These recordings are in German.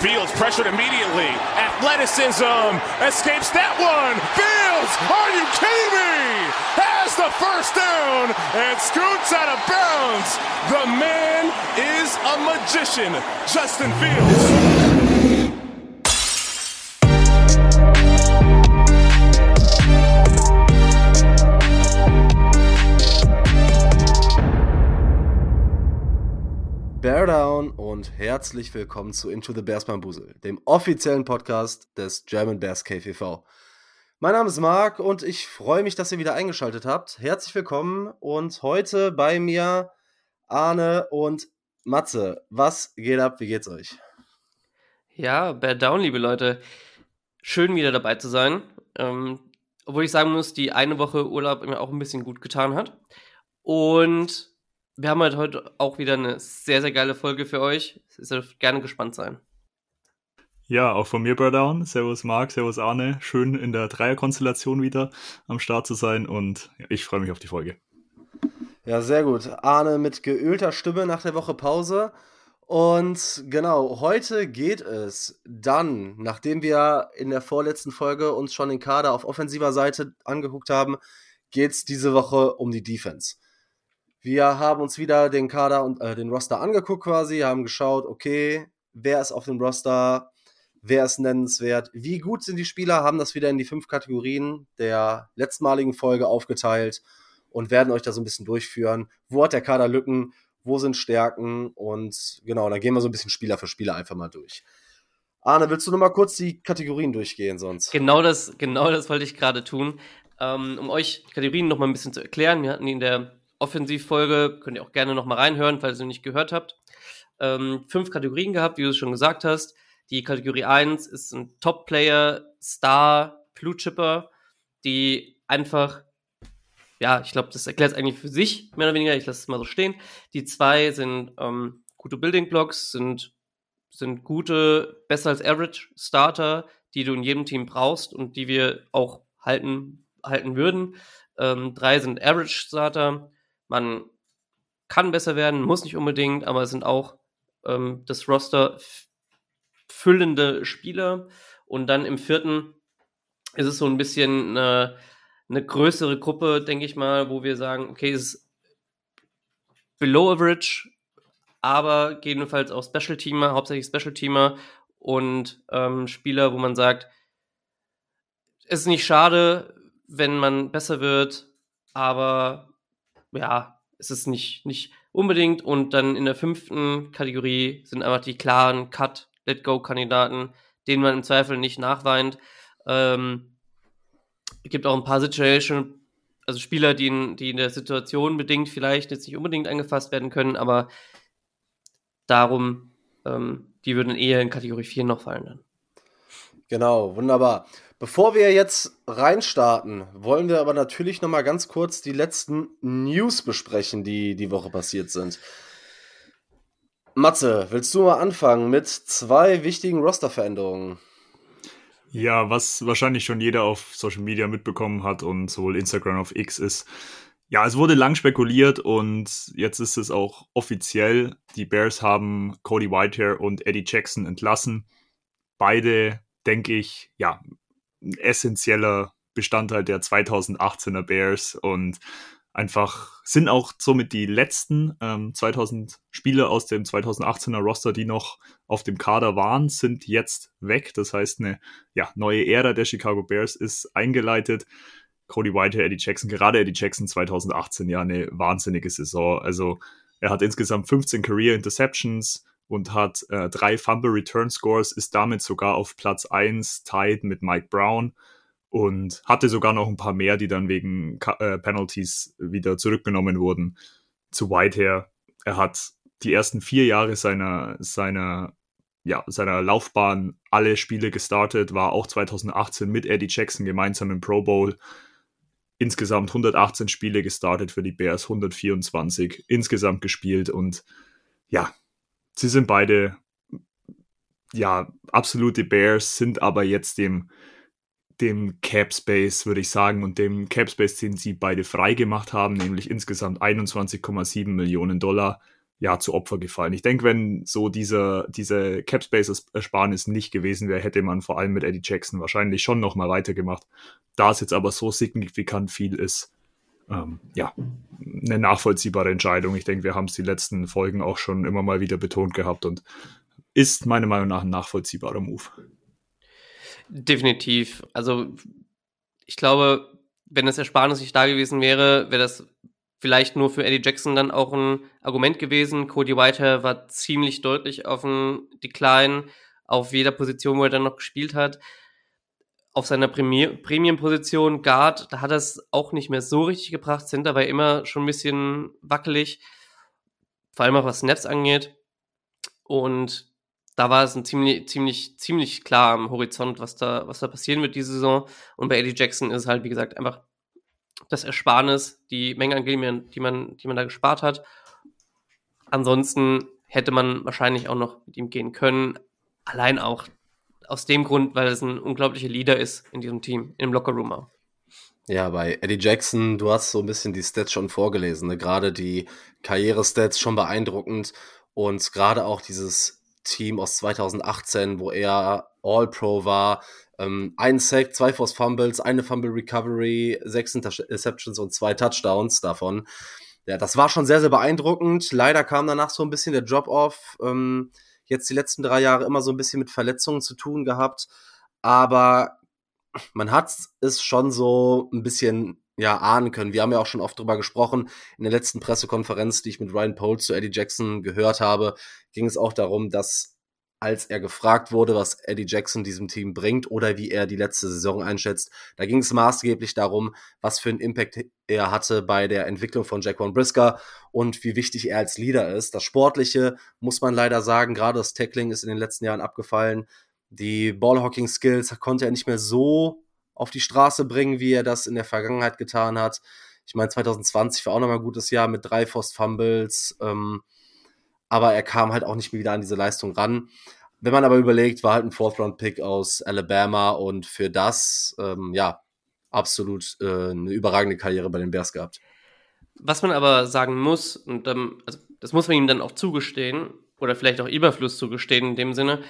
Fields pressured immediately. Athleticism escapes that one. Fields, are you kidding me? Has the first down and scoots out of bounds. The man is a magician, Justin Fields. Bear Down und herzlich willkommen zu Into the Bears Bambusel, dem offiziellen Podcast des German Bears KVV. Mein Name ist Marc und ich freue mich, dass ihr wieder eingeschaltet habt. Herzlich willkommen und heute bei mir Arne und Matze. Was geht ab? Wie geht's euch? Ja, Bear Down, liebe Leute. Schön wieder dabei zu sein. Ähm, obwohl ich sagen muss, die eine Woche Urlaub mir auch ein bisschen gut getan hat. Und wir haben halt heute auch wieder eine sehr, sehr geile Folge für euch. Ihr dürft gerne gespannt sein. Ja, auch von mir, Burdown. Servus Marc, servus Arne. Schön in der Dreierkonstellation wieder am Start zu sein und ich freue mich auf die Folge. Ja, sehr gut. Arne mit geölter Stimme nach der Woche Pause. Und genau, heute geht es dann, nachdem wir in der vorletzten Folge uns schon den Kader auf offensiver Seite angeguckt haben, geht es diese Woche um die Defense. Wir haben uns wieder den Kader und äh, den Roster angeguckt quasi, haben geschaut, okay, wer ist auf dem Roster, wer ist nennenswert, wie gut sind die Spieler, haben das wieder in die fünf Kategorien der letztmaligen Folge aufgeteilt und werden euch da so ein bisschen durchführen. Wo hat der Kader Lücken, wo sind Stärken und genau, dann gehen wir so ein bisschen Spieler für Spieler einfach mal durch. Arne, willst du noch mal kurz die Kategorien durchgehen sonst? Genau das, genau das wollte ich gerade tun. Ähm, um euch Kategorien noch mal ein bisschen zu erklären, wir hatten in der Offensivfolge, könnt ihr auch gerne nochmal reinhören, falls ihr nicht gehört habt. Ähm, fünf Kategorien gehabt, wie du es schon gesagt hast. Die Kategorie 1 ist ein Top-Player, Star, Blue Chipper, die einfach, ja, ich glaube, das erklärt es eigentlich für sich, mehr oder weniger, ich lasse es mal so stehen. Die zwei sind ähm, gute Building Blocks, sind, sind gute, besser als Average Starter, die du in jedem Team brauchst und die wir auch halten, halten würden. Ähm, drei sind Average Starter, man kann besser werden, muss nicht unbedingt, aber es sind auch ähm, das Roster füllende Spieler. Und dann im vierten ist es so ein bisschen eine, eine größere Gruppe, denke ich mal, wo wir sagen, okay, es ist below average, aber gegebenenfalls auch Special Teamer, hauptsächlich Special Teamer und ähm, Spieler, wo man sagt, es ist nicht schade, wenn man besser wird, aber ja, es ist nicht, nicht unbedingt. Und dann in der fünften Kategorie sind einfach die klaren Cut, Let-Go-Kandidaten, denen man im Zweifel nicht nachweint. Ähm, es gibt auch ein paar Situationen, also Spieler, die in, die in der Situation bedingt vielleicht jetzt nicht unbedingt angefasst werden können, aber darum, ähm, die würden eher in Kategorie 4 noch fallen dann. Genau, wunderbar. Bevor wir jetzt reinstarten, wollen wir aber natürlich noch mal ganz kurz die letzten News besprechen, die die Woche passiert sind. Matze, willst du mal anfangen mit zwei wichtigen Rosterveränderungen? Ja, was wahrscheinlich schon jeder auf Social Media mitbekommen hat und sowohl Instagram auf X ist. Ja, es wurde lang spekuliert und jetzt ist es auch offiziell. Die Bears haben Cody Whitehair und Eddie Jackson entlassen. Beide, denke ich, ja, essentieller Bestandteil der 2018er Bears und einfach sind auch somit die letzten ähm, 2000 Spieler aus dem 2018er Roster, die noch auf dem Kader waren, sind jetzt weg. Das heißt, eine ja, neue Ära der Chicago Bears ist eingeleitet. Cody Whitehair, Eddie Jackson, gerade Eddie Jackson 2018 ja eine wahnsinnige Saison. Also er hat insgesamt 15 Career Interceptions und hat äh, drei Fumble Return Scores, ist damit sogar auf Platz 1 tied mit Mike Brown und hatte sogar noch ein paar mehr, die dann wegen äh, Penalties wieder zurückgenommen wurden zu Whitehair. Er hat die ersten vier Jahre seiner, seiner, ja, seiner Laufbahn alle Spiele gestartet, war auch 2018 mit Eddie Jackson gemeinsam im Pro Bowl. Insgesamt 118 Spiele gestartet für die Bears, 124 insgesamt gespielt und ja, sie sind beide ja absolute Bears, sind aber jetzt dem dem Cap Space, würde ich sagen, und dem Cap Space, den sie beide frei gemacht haben, nämlich insgesamt 21,7 Millionen Dollar, ja, zu Opfer gefallen. Ich denke, wenn so diese, diese Capspace-Ersparnis nicht gewesen wäre, hätte man vor allem mit Eddie Jackson wahrscheinlich schon nochmal weitergemacht. Da es jetzt aber so signifikant viel ist, ähm, ja, eine nachvollziehbare Entscheidung. Ich denke, wir haben es die letzten Folgen auch schon immer mal wieder betont gehabt und ist meiner Meinung nach ein nachvollziehbarer Move. Definitiv. Also ich glaube, wenn das Ersparnis nicht da gewesen wäre, wäre das vielleicht nur für Eddie Jackson dann auch ein Argument gewesen. Cody Whitehair war ziemlich deutlich auf dem Decline, auf jeder Position, wo er dann noch gespielt hat. Auf seiner Premium-Position Guard, da hat er es auch nicht mehr so richtig gebracht. Center war immer schon ein bisschen wackelig, vor allem auch was Snaps angeht. Und da war es ein ziemlich, ziemlich, ziemlich klar am Horizont, was da, was da passieren wird diese Saison. Und bei Eddie Jackson ist halt, wie gesagt, einfach das Ersparnis, die Menge an Geld, die man, die man da gespart hat. Ansonsten hätte man wahrscheinlich auch noch mit ihm gehen können. Allein auch aus dem Grund, weil es ein unglaublicher Leader ist in diesem Team, im Lockerroom auch. Ja, bei Eddie Jackson, du hast so ein bisschen die Stats schon vorgelesen, ne? gerade die Karriere-Stats schon beeindruckend und gerade auch dieses Team aus 2018, wo er All-Pro war, ähm, ein Sack, zwei Force Fumbles, eine Fumble Recovery, sechs Interceptions und zwei Touchdowns davon. Ja, das war schon sehr, sehr beeindruckend. Leider kam danach so ein bisschen der Drop-Off. Ähm, jetzt die letzten drei Jahre immer so ein bisschen mit Verletzungen zu tun gehabt. Aber man hat es schon so ein bisschen ja, ahnen können. Wir haben ja auch schon oft drüber gesprochen. In der letzten Pressekonferenz, die ich mit Ryan Poles zu Eddie Jackson gehört habe, ging es auch darum, dass als er gefragt wurde, was Eddie Jackson diesem Team bringt oder wie er die letzte Saison einschätzt. Da ging es maßgeblich darum, was für einen Impact er hatte bei der Entwicklung von Jaquan Brisker und wie wichtig er als Leader ist. Das Sportliche muss man leider sagen, gerade das Tackling ist in den letzten Jahren abgefallen. Die Ballhawking-Skills konnte er nicht mehr so auf die Straße bringen, wie er das in der Vergangenheit getan hat. Ich meine, 2020 war auch nochmal ein gutes Jahr mit drei Forced Fumbles. Ähm, aber er kam halt auch nicht mehr wieder an diese Leistung ran. Wenn man aber überlegt, war halt ein Fourth-Round-Pick aus Alabama und für das, ähm, ja, absolut äh, eine überragende Karriere bei den Bears gehabt. Was man aber sagen muss, und ähm, also das muss man ihm dann auch zugestehen, oder vielleicht auch Überfluss zugestehen in dem Sinne,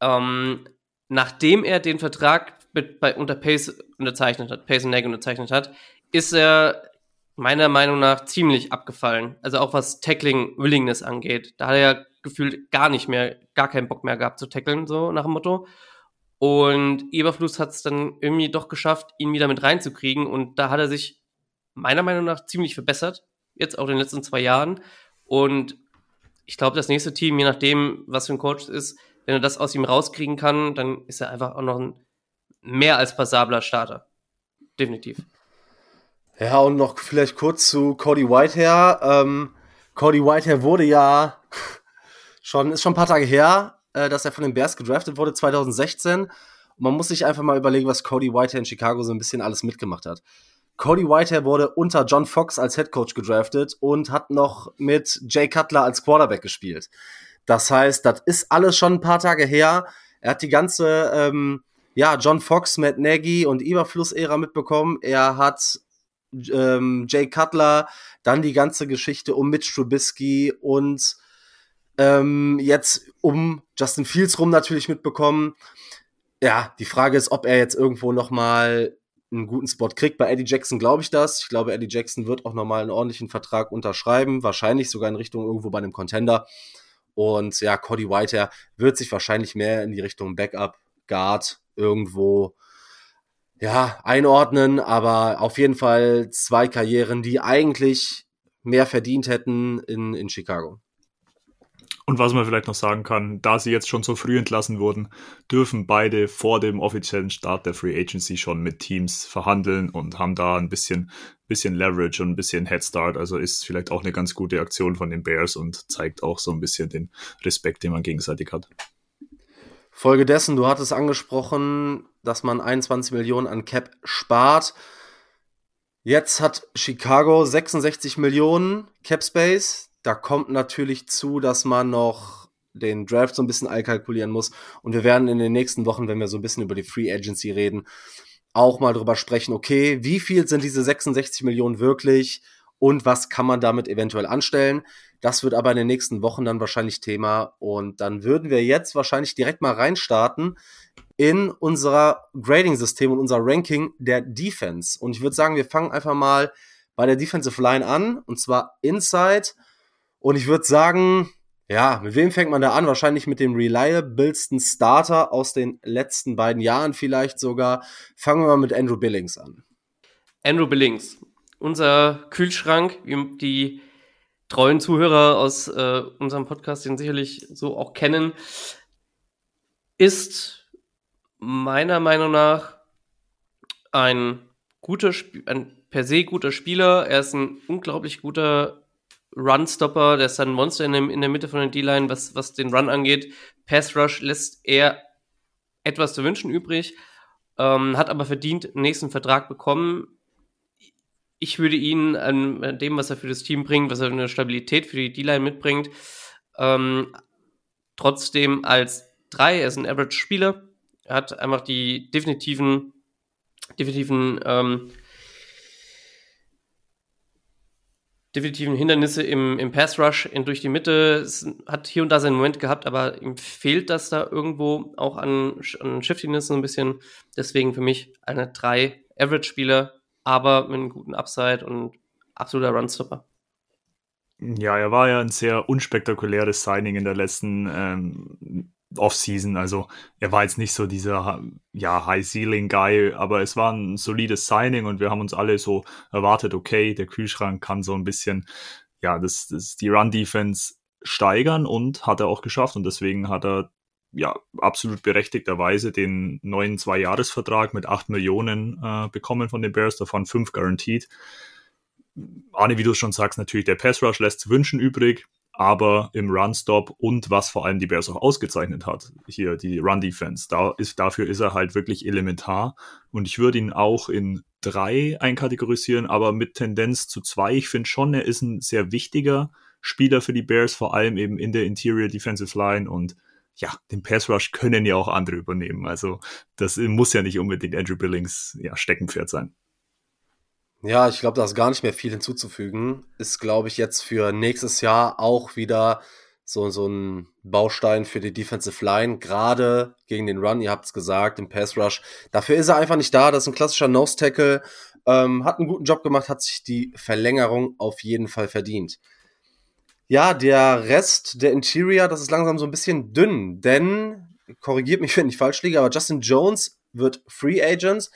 ähm, nachdem er den Vertrag mit, bei, unter Pace unterzeichnet hat, Pace und Nag unterzeichnet hat, ist er meiner Meinung nach ziemlich abgefallen. Also auch was Tackling Willingness angeht. Da hat er ja gefühlt gar nicht mehr, gar keinen Bock mehr gehabt zu tackeln, so nach dem Motto. Und Eberfluss hat es dann irgendwie doch geschafft, ihn wieder mit reinzukriegen. Und da hat er sich meiner Meinung nach ziemlich verbessert. Jetzt auch in den letzten zwei Jahren. Und ich glaube, das nächste Team, je nachdem, was für ein Coach es ist, wenn er das aus ihm rauskriegen kann, dann ist er einfach auch noch ein mehr als passabler Starter. Definitiv. Ja, und noch vielleicht kurz zu Cody Whitehair. Ähm, Cody Whitehair wurde ja schon, ist schon ein paar Tage her, äh, dass er von den Bears gedraftet wurde, 2016. Und man muss sich einfach mal überlegen, was Cody Whitehair in Chicago so ein bisschen alles mitgemacht hat. Cody Whitehair wurde unter John Fox als Head Coach gedraftet und hat noch mit Jay Cutler als Quarterback gespielt. Das heißt, das ist alles schon ein paar Tage her. Er hat die ganze, ähm, ja, John Fox, Matt Nagy und Überfluss-Ära mitbekommen. Er hat ähm, Jay Cutler, dann die ganze Geschichte um Mitch Trubisky und ähm, jetzt um Justin Fields rum natürlich mitbekommen. Ja, die Frage ist, ob er jetzt irgendwo noch mal einen guten Spot kriegt. Bei Eddie Jackson glaube ich das. Ich glaube, Eddie Jackson wird auch noch mal einen ordentlichen Vertrag unterschreiben, wahrscheinlich sogar in Richtung irgendwo bei einem Contender. Und ja, Cody Whitehair wird sich wahrscheinlich mehr in die Richtung Backup Guard irgendwo ja, einordnen, aber auf jeden Fall zwei Karrieren, die eigentlich mehr verdient hätten in, in Chicago. Und was man vielleicht noch sagen kann, da sie jetzt schon so früh entlassen wurden, dürfen beide vor dem offiziellen Start der Free Agency schon mit Teams verhandeln und haben da ein bisschen, bisschen Leverage und ein bisschen Head Start. Also ist vielleicht auch eine ganz gute Aktion von den Bears und zeigt auch so ein bisschen den Respekt, den man gegenseitig hat. Folgedessen, du hattest angesprochen, dass man 21 Millionen an Cap spart. Jetzt hat Chicago 66 Millionen Cap Space. Da kommt natürlich zu, dass man noch den Draft so ein bisschen allkalkulieren muss. Und wir werden in den nächsten Wochen, wenn wir so ein bisschen über die Free Agency reden, auch mal drüber sprechen, okay, wie viel sind diese 66 Millionen wirklich und was kann man damit eventuell anstellen? Das wird aber in den nächsten Wochen dann wahrscheinlich Thema. Und dann würden wir jetzt wahrscheinlich direkt mal reinstarten in unser Grading-System und unser Ranking der Defense. Und ich würde sagen, wir fangen einfach mal bei der Defensive Line an, und zwar Inside. Und ich würde sagen, ja, mit wem fängt man da an? Wahrscheinlich mit dem reliablesten Starter aus den letzten beiden Jahren vielleicht sogar. Fangen wir mal mit Andrew Billings an. Andrew Billings, unser Kühlschrank, die treuen Zuhörer aus äh, unserem Podcast den sicherlich so auch kennen, ist meiner Meinung nach ein guter, Sp ein per se guter Spieler. Er ist ein unglaublich guter Run-Stopper. Der ist ein Monster in, dem, in der Mitte von der D-Line, was, was den Run angeht. Pass-Rush lässt er etwas zu wünschen übrig, ähm, hat aber verdient nächsten Vertrag bekommen. Ich würde ihn an dem, was er für das Team bringt, was er eine Stabilität für die D-Line mitbringt, ähm, trotzdem als drei, er ist ein Average-Spieler, er hat einfach die definitiven, definitiven ähm, definitiven Hindernisse im, im Pass Rush in, durch die Mitte. Es hat hier und da seinen Moment gehabt, aber ihm fehlt das da irgendwo auch an, an Shiftiness so ein bisschen. Deswegen für mich eine drei Average-Spieler, aber mit einem guten Upside und absoluter Runstopper. Ja, er war ja ein sehr unspektakuläres Signing in der letzten ähm, Offseason. Also er war jetzt nicht so dieser ja, High-Ceiling-Guy, aber es war ein solides Signing und wir haben uns alle so erwartet, okay, der Kühlschrank kann so ein bisschen ja, das, das die Run-Defense steigern und hat er auch geschafft und deswegen hat er ja absolut berechtigterweise den neuen Zwei-Jahres-Vertrag mit 8 Millionen äh, bekommen von den Bears, davon 5 guaranteed. Arne, wie du schon sagst, natürlich der Pass Rush lässt zu wünschen übrig aber im Run-Stop und was vor allem die Bears auch ausgezeichnet hat, hier die Run-Defense, da ist, dafür ist er halt wirklich elementar und ich würde ihn auch in drei einkategorisieren, aber mit Tendenz zu zwei. Ich finde schon, er ist ein sehr wichtiger Spieler für die Bears, vor allem eben in der Interior Defensive Line und ja, den Pass Rush können ja auch andere übernehmen. Also das muss ja nicht unbedingt Andrew Billings ja, Steckenpferd sein. Ja, ich glaube, da ist gar nicht mehr viel hinzuzufügen. Ist, glaube ich, jetzt für nächstes Jahr auch wieder so, so ein Baustein für die Defensive Line, gerade gegen den Run, ihr habt es gesagt, im Pass Rush. Dafür ist er einfach nicht da. Das ist ein klassischer Nose Tackle. Ähm, hat einen guten Job gemacht, hat sich die Verlängerung auf jeden Fall verdient. Ja, der Rest der Interior, das ist langsam so ein bisschen dünn, denn, korrigiert mich, wenn ich falsch liege, aber Justin Jones wird Free Agent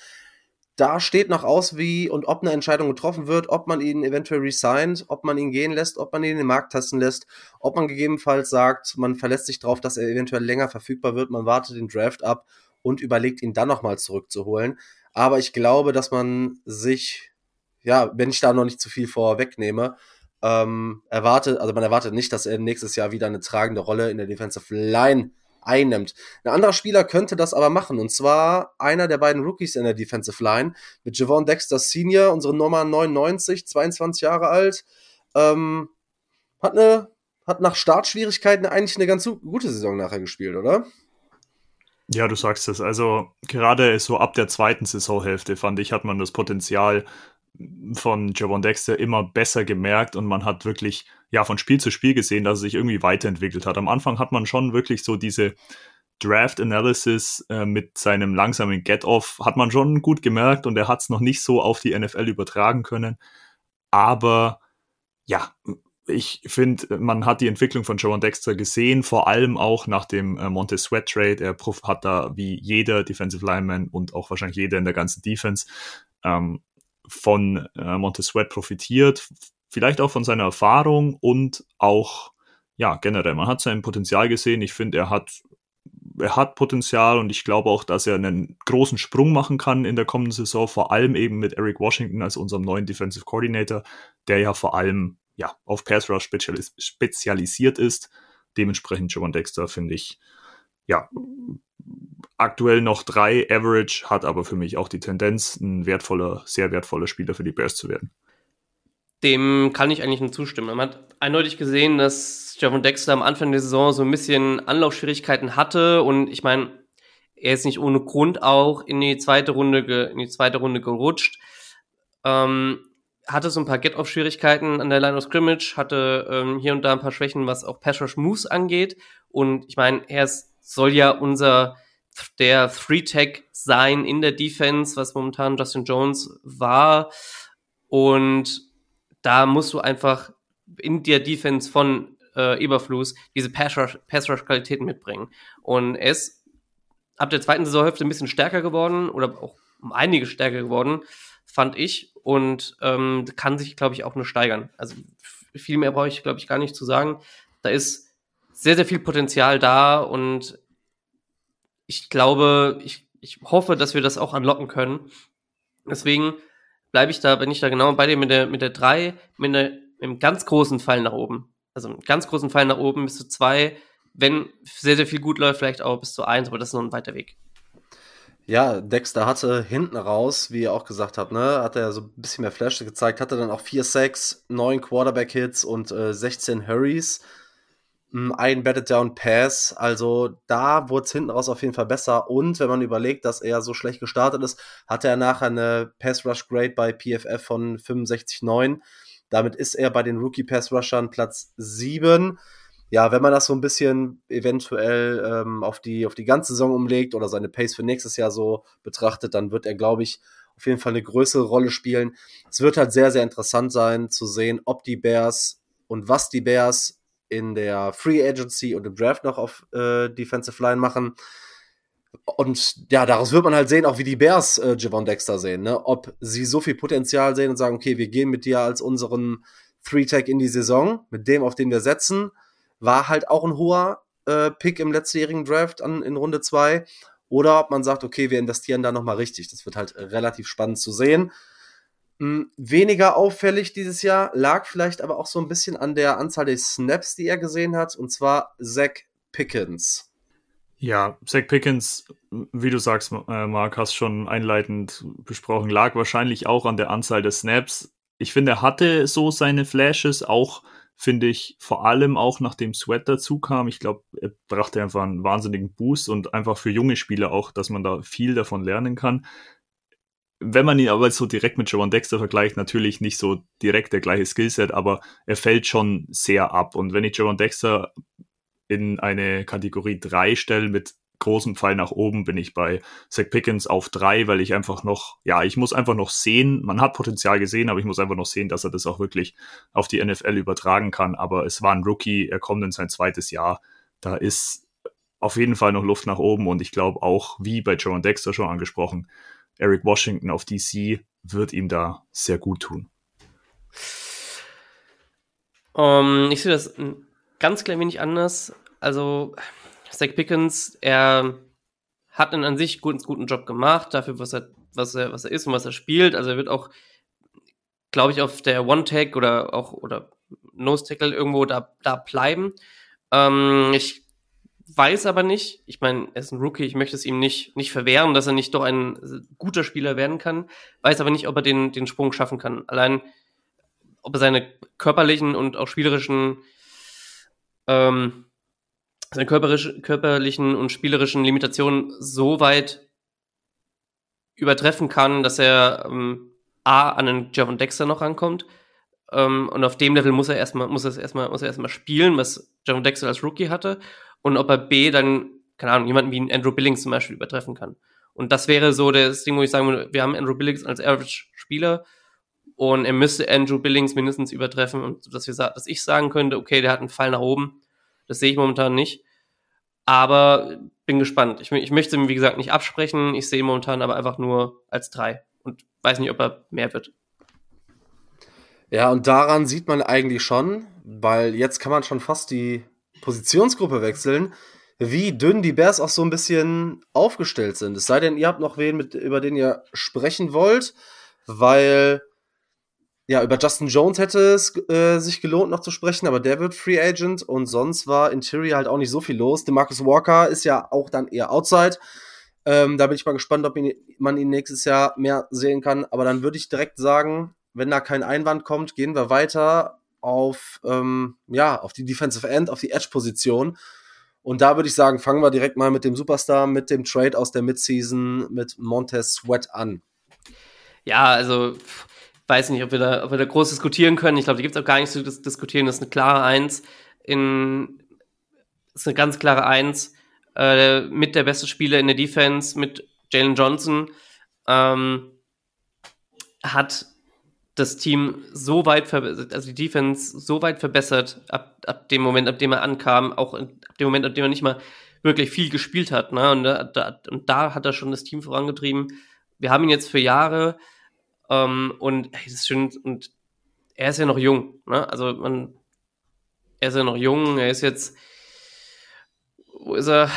da steht noch aus, wie und ob eine Entscheidung getroffen wird, ob man ihn eventuell resigned, ob man ihn gehen lässt, ob man ihn in den Markt testen lässt, ob man gegebenenfalls sagt, man verlässt sich darauf, dass er eventuell länger verfügbar wird, man wartet den Draft ab und überlegt, ihn dann nochmal zurückzuholen. Aber ich glaube, dass man sich, ja, wenn ich da noch nicht zu viel vorwegnehme, ähm, erwartet, also man erwartet nicht, dass er nächstes Jahr wieder eine tragende Rolle in der Defensive Line einnimmt. Ein anderer Spieler könnte das aber machen, und zwar einer der beiden Rookies in der Defensive Line mit Javon Dexter Senior, unsere Nummer 99, 22 Jahre alt. Ähm, hat, eine, hat nach Startschwierigkeiten eigentlich eine ganz gute Saison nachher gespielt, oder? Ja, du sagst es. Also gerade so ab der zweiten Saisonhälfte fand ich, hat man das Potenzial von Javon Dexter immer besser gemerkt und man hat wirklich ja von Spiel zu Spiel gesehen, dass er sich irgendwie weiterentwickelt hat. Am Anfang hat man schon wirklich so diese Draft Analysis äh, mit seinem langsamen Get-Off hat man schon gut gemerkt und er hat es noch nicht so auf die NFL übertragen können. Aber ja, ich finde, man hat die Entwicklung von Javon Dexter gesehen, vor allem auch nach dem äh, Monte Sweat Trade. Er hat da wie jeder Defensive Lineman und auch wahrscheinlich jeder in der ganzen Defense ähm, von äh, Montessuet profitiert, vielleicht auch von seiner Erfahrung und auch, ja, generell. Man hat sein Potenzial gesehen. Ich finde, er hat, er hat Potenzial und ich glaube auch, dass er einen großen Sprung machen kann in der kommenden Saison, vor allem eben mit Eric Washington als unserem neuen Defensive Coordinator, der ja vor allem, ja, auf Pass Rush spezialis spezialisiert ist. Dementsprechend Javon Dexter finde ich, ja, aktuell noch drei Average, hat aber für mich auch die Tendenz, ein wertvoller, sehr wertvoller Spieler für die Bears zu werden. Dem kann ich eigentlich nur zustimmen. Man hat eindeutig gesehen, dass Javon Dexter am Anfang der Saison so ein bisschen Anlaufschwierigkeiten hatte und ich meine, er ist nicht ohne Grund auch in die zweite Runde, in die zweite Runde gerutscht. Ähm, hatte so ein paar Get-Off-Schwierigkeiten an der Line of Scrimmage, hatte ähm, hier und da ein paar Schwächen, was auch Pass Moves angeht. Und ich meine, er ist, soll ja unser der Three-Tag sein in der Defense, was momentan Justin Jones war. Und da musst du einfach in der Defense von äh, Eberflus diese Pass-Rush-Qualitäten mitbringen. Und er ist ab der zweiten Saisonhälfte ein bisschen stärker geworden oder auch um einige stärker geworden, fand ich. Und ähm, kann sich, glaube ich, auch nur steigern. Also viel mehr brauche ich, glaube ich, gar nicht zu sagen. Da ist sehr, sehr viel Potenzial da und ich glaube, ich, ich hoffe, dass wir das auch anlocken können. Deswegen bleibe ich da, wenn ich da genau bei dir mit der, mit der 3, mit, mit einem ganz großen Fall nach oben. Also einen ganz großen Fall nach oben bis zu 2. Wenn sehr, sehr viel gut läuft, vielleicht auch bis zu 1, aber das ist noch ein weiter Weg. Ja, Dexter hatte hinten raus, wie ihr auch gesagt habt, ne, hat er so ein bisschen mehr Flash gezeigt, hatte dann auch 4 Sacks, 9 Quarterback-Hits und äh, 16 Hurries. Hm, ein Batted Down Pass, also da wurde es hinten raus auf jeden Fall besser. Und wenn man überlegt, dass er so schlecht gestartet ist, hatte er nachher eine Pass Rush Grade bei PFF von 65,9. Damit ist er bei den Rookie Pass Rushern Platz 7 ja, wenn man das so ein bisschen eventuell ähm, auf, die, auf die ganze Saison umlegt oder seine Pace für nächstes Jahr so betrachtet, dann wird er, glaube ich, auf jeden Fall eine größere Rolle spielen. Es wird halt sehr, sehr interessant sein zu sehen, ob die Bears und was die Bears in der Free Agency und im Draft noch auf äh, Defensive Line machen. Und ja, daraus wird man halt sehen, auch wie die Bears äh, Javon Dexter sehen, ne? ob sie so viel Potenzial sehen und sagen, okay, wir gehen mit dir als unseren Three-Tag in die Saison, mit dem, auf den wir setzen war halt auch ein hoher äh, Pick im letztjährigen Draft an, in Runde 2. Oder ob man sagt, okay, wir investieren da nochmal richtig. Das wird halt relativ spannend zu sehen. Hm, weniger auffällig dieses Jahr lag vielleicht aber auch so ein bisschen an der Anzahl der Snaps, die er gesehen hat, und zwar Zach Pickens. Ja, Zach Pickens, wie du sagst, äh, Mark, hast schon einleitend besprochen, lag wahrscheinlich auch an der Anzahl der Snaps. Ich finde, er hatte so seine Flashes, auch finde ich, vor allem auch nachdem Sweat dazu kam. Ich glaube, er brachte einfach einen wahnsinnigen Boost und einfach für junge Spieler auch, dass man da viel davon lernen kann. Wenn man ihn aber so direkt mit Javon Dexter vergleicht, natürlich nicht so direkt der gleiche Skillset, aber er fällt schon sehr ab. Und wenn ich Javon Dexter in eine Kategorie 3 stelle mit großen Pfeil nach oben bin ich bei Zach Pickens auf drei, weil ich einfach noch, ja, ich muss einfach noch sehen, man hat Potenzial gesehen, aber ich muss einfach noch sehen, dass er das auch wirklich auf die NFL übertragen kann. Aber es war ein Rookie, er kommt in sein zweites Jahr. Da ist auf jeden Fall noch Luft nach oben und ich glaube auch, wie bei Joan Dexter schon angesprochen, Eric Washington auf DC wird ihm da sehr gut tun. Um, ähm, ich sehe das ganz klein wenig anders. Also, Zach Pickens, er hat einen an sich guten, guten Job gemacht, dafür, was er, was er, was er ist und was er spielt. Also er wird auch, glaube ich, auf der One-Tag oder auch oder Nose-Tackle irgendwo da, da bleiben. Ähm, ich weiß aber nicht, ich meine, er ist ein Rookie, ich möchte es ihm nicht, nicht verwehren, dass er nicht doch ein guter Spieler werden kann, weiß aber nicht, ob er den, den Sprung schaffen kann. Allein, ob er seine körperlichen und auch spielerischen ähm, seine körperlichen und spielerischen Limitationen so weit übertreffen kann, dass er ähm, A an den Javon Dexter noch rankommt. Ähm, und auf dem Level muss er erstmal, muss er erstmal, muss er erstmal spielen, was Javon Dexter als Rookie hatte. Und ob er B dann, keine Ahnung, jemanden wie Andrew Billings zum Beispiel übertreffen kann. Und das wäre so das Ding, wo ich sagen würde, wir haben Andrew Billings als Average-Spieler und er müsste Andrew Billings mindestens übertreffen und dass wir dass ich sagen könnte, okay, der hat einen Fall nach oben. Das sehe ich momentan nicht. Aber bin gespannt. Ich, ich möchte ihm, wie gesagt, nicht absprechen. Ich sehe ihn momentan aber einfach nur als drei und weiß nicht, ob er mehr wird. Ja, und daran sieht man eigentlich schon, weil jetzt kann man schon fast die Positionsgruppe wechseln, wie dünn die Bears auch so ein bisschen aufgestellt sind. Es sei denn, ihr habt noch wen, mit, über den ihr sprechen wollt, weil ja, über Justin Jones hätte es äh, sich gelohnt, noch zu sprechen, aber der wird Free Agent und sonst war Interior halt auch nicht so viel los. DeMarcus Walker ist ja auch dann eher Outside. Ähm, da bin ich mal gespannt, ob ihn, man ihn nächstes Jahr mehr sehen kann. Aber dann würde ich direkt sagen, wenn da kein Einwand kommt, gehen wir weiter auf, ähm, ja, auf die Defensive End, auf die Edge-Position. Und da würde ich sagen, fangen wir direkt mal mit dem Superstar, mit dem Trade aus der Midseason mit Montez Sweat an. Ja, also weiß nicht, ob wir da, ob wir da groß diskutieren können. Ich glaube, da gibt es auch gar nichts zu dis diskutieren. Das ist eine klare Eins. In, ist eine ganz klare Eins. Äh, mit der beste Spieler in der Defense, mit Jalen Johnson. Ähm, hat das Team so weit verbessert, also die Defense so weit verbessert, ab, ab dem Moment, ab dem er ankam, auch ab dem Moment, ab dem er nicht mal wirklich viel gespielt hat. Ne? Und, da, und da hat er schon das Team vorangetrieben. Wir haben ihn jetzt für Jahre ähm, und hey, das ist schön, und er ist ja noch jung. Ne? Also man, er ist ja noch jung, er ist jetzt, wo ist er?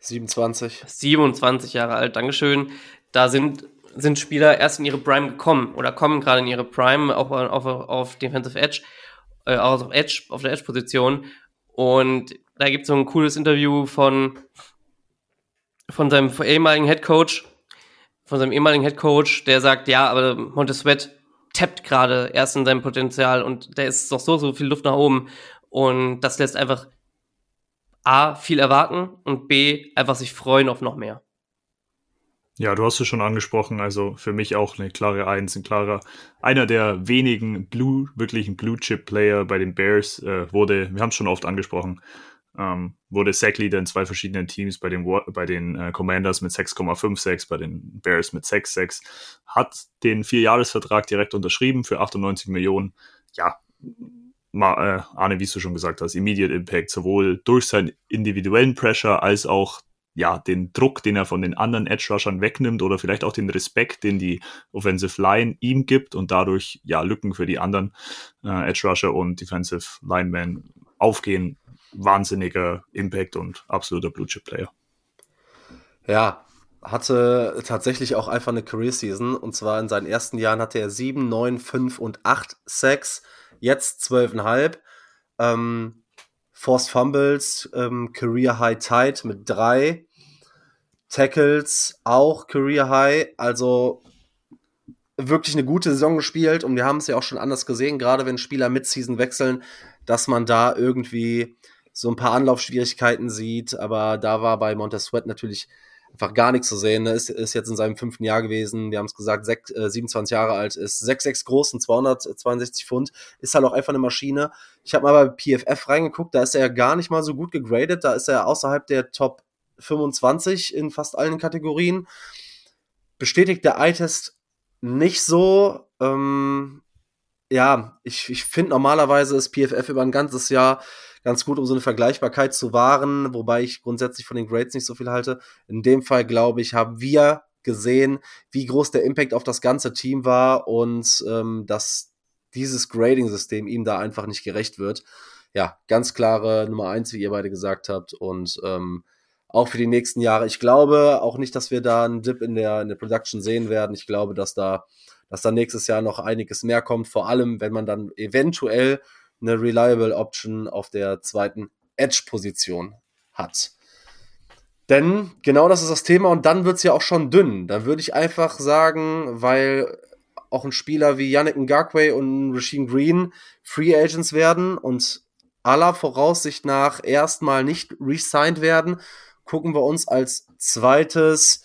27. 27 Jahre alt, Dankeschön. Da sind sind Spieler erst in ihre Prime gekommen oder kommen gerade in ihre Prime, auch auf, auf, auf Defensive Edge, äh, auch auf Edge, auf der Edge-Position. Und da gibt es so ein cooles Interview von, von seinem ehemaligen Head Coach, von seinem ehemaligen Head Coach, der sagt, ja, aber Montesvet tappt gerade erst in seinem Potenzial und da ist doch so, so viel Luft nach oben. Und das lässt einfach A, viel erwarten und B, einfach sich freuen auf noch mehr. Ja, du hast es schon angesprochen, also für mich auch eine klare Eins, ein klarer, einer der wenigen Blue, wirklichen Blue-Chip-Player bei den Bears äh, wurde, wir haben es schon oft angesprochen, ähm, wurde Sackleader in zwei verschiedenen Teams, bei den, bei den äh, Commanders mit 6,56, bei den Bears mit 6,6, hat den Vierjahresvertrag direkt unterschrieben für 98 Millionen. Ja, mal, äh, Arne, wie du schon gesagt hast, Immediate Impact, sowohl durch seinen individuellen Pressure als auch ja, den Druck, den er von den anderen Edge-Rushern wegnimmt oder vielleicht auch den Respekt, den die Offensive Line ihm gibt und dadurch ja Lücken für die anderen äh, Edge-Rusher und Defensive Linemen aufgehen. Wahnsinniger Impact und absoluter Blue-Chip-Player. Ja, hatte tatsächlich auch einfach eine Career-Season und zwar in seinen ersten Jahren hatte er 7, 9, 5 und 8 Sacks, jetzt 12,5. Ähm, Forced Fumbles, ähm, Career High Tide mit drei. Tackles auch Career High. Also wirklich eine gute Saison gespielt und wir haben es ja auch schon anders gesehen, gerade wenn Spieler mit Season wechseln, dass man da irgendwie so ein paar Anlaufschwierigkeiten sieht, aber da war bei Montez Sweat natürlich einfach gar nichts zu sehen. Er ist, ist jetzt in seinem fünften Jahr gewesen. Wir haben es gesagt, 6, äh, 27 Jahre alt, ist 6,6 groß und 262 Pfund. Ist halt auch einfach eine Maschine. Ich habe mal bei PFF reingeguckt, da ist er gar nicht mal so gut gegradet. Da ist er außerhalb der Top 25 in fast allen Kategorien. Bestätigt der Eye-Test nicht so. Ähm, ja, ich, ich finde normalerweise ist PFF über ein ganzes Jahr ganz gut, um so eine Vergleichbarkeit zu wahren, wobei ich grundsätzlich von den Grades nicht so viel halte. In dem Fall, glaube ich, haben wir gesehen, wie groß der Impact auf das ganze Team war und ähm, dass dieses Grading-System ihm da einfach nicht gerecht wird. Ja, ganz klare Nummer eins, wie ihr beide gesagt habt. Und ähm, auch für die nächsten Jahre. Ich glaube auch nicht, dass wir da einen Dip in der, in der Production sehen werden. Ich glaube, dass da, dass da nächstes Jahr noch einiges mehr kommt, vor allem wenn man dann eventuell eine Reliable Option auf der zweiten Edge-Position hat. Denn genau das ist das Thema und dann wird es ja auch schon dünn. Dann würde ich einfach sagen, weil auch ein Spieler wie Yannick Ngakwe und Rasheem Green Free Agents werden und aller Voraussicht nach erstmal nicht resigned werden, gucken wir uns als zweites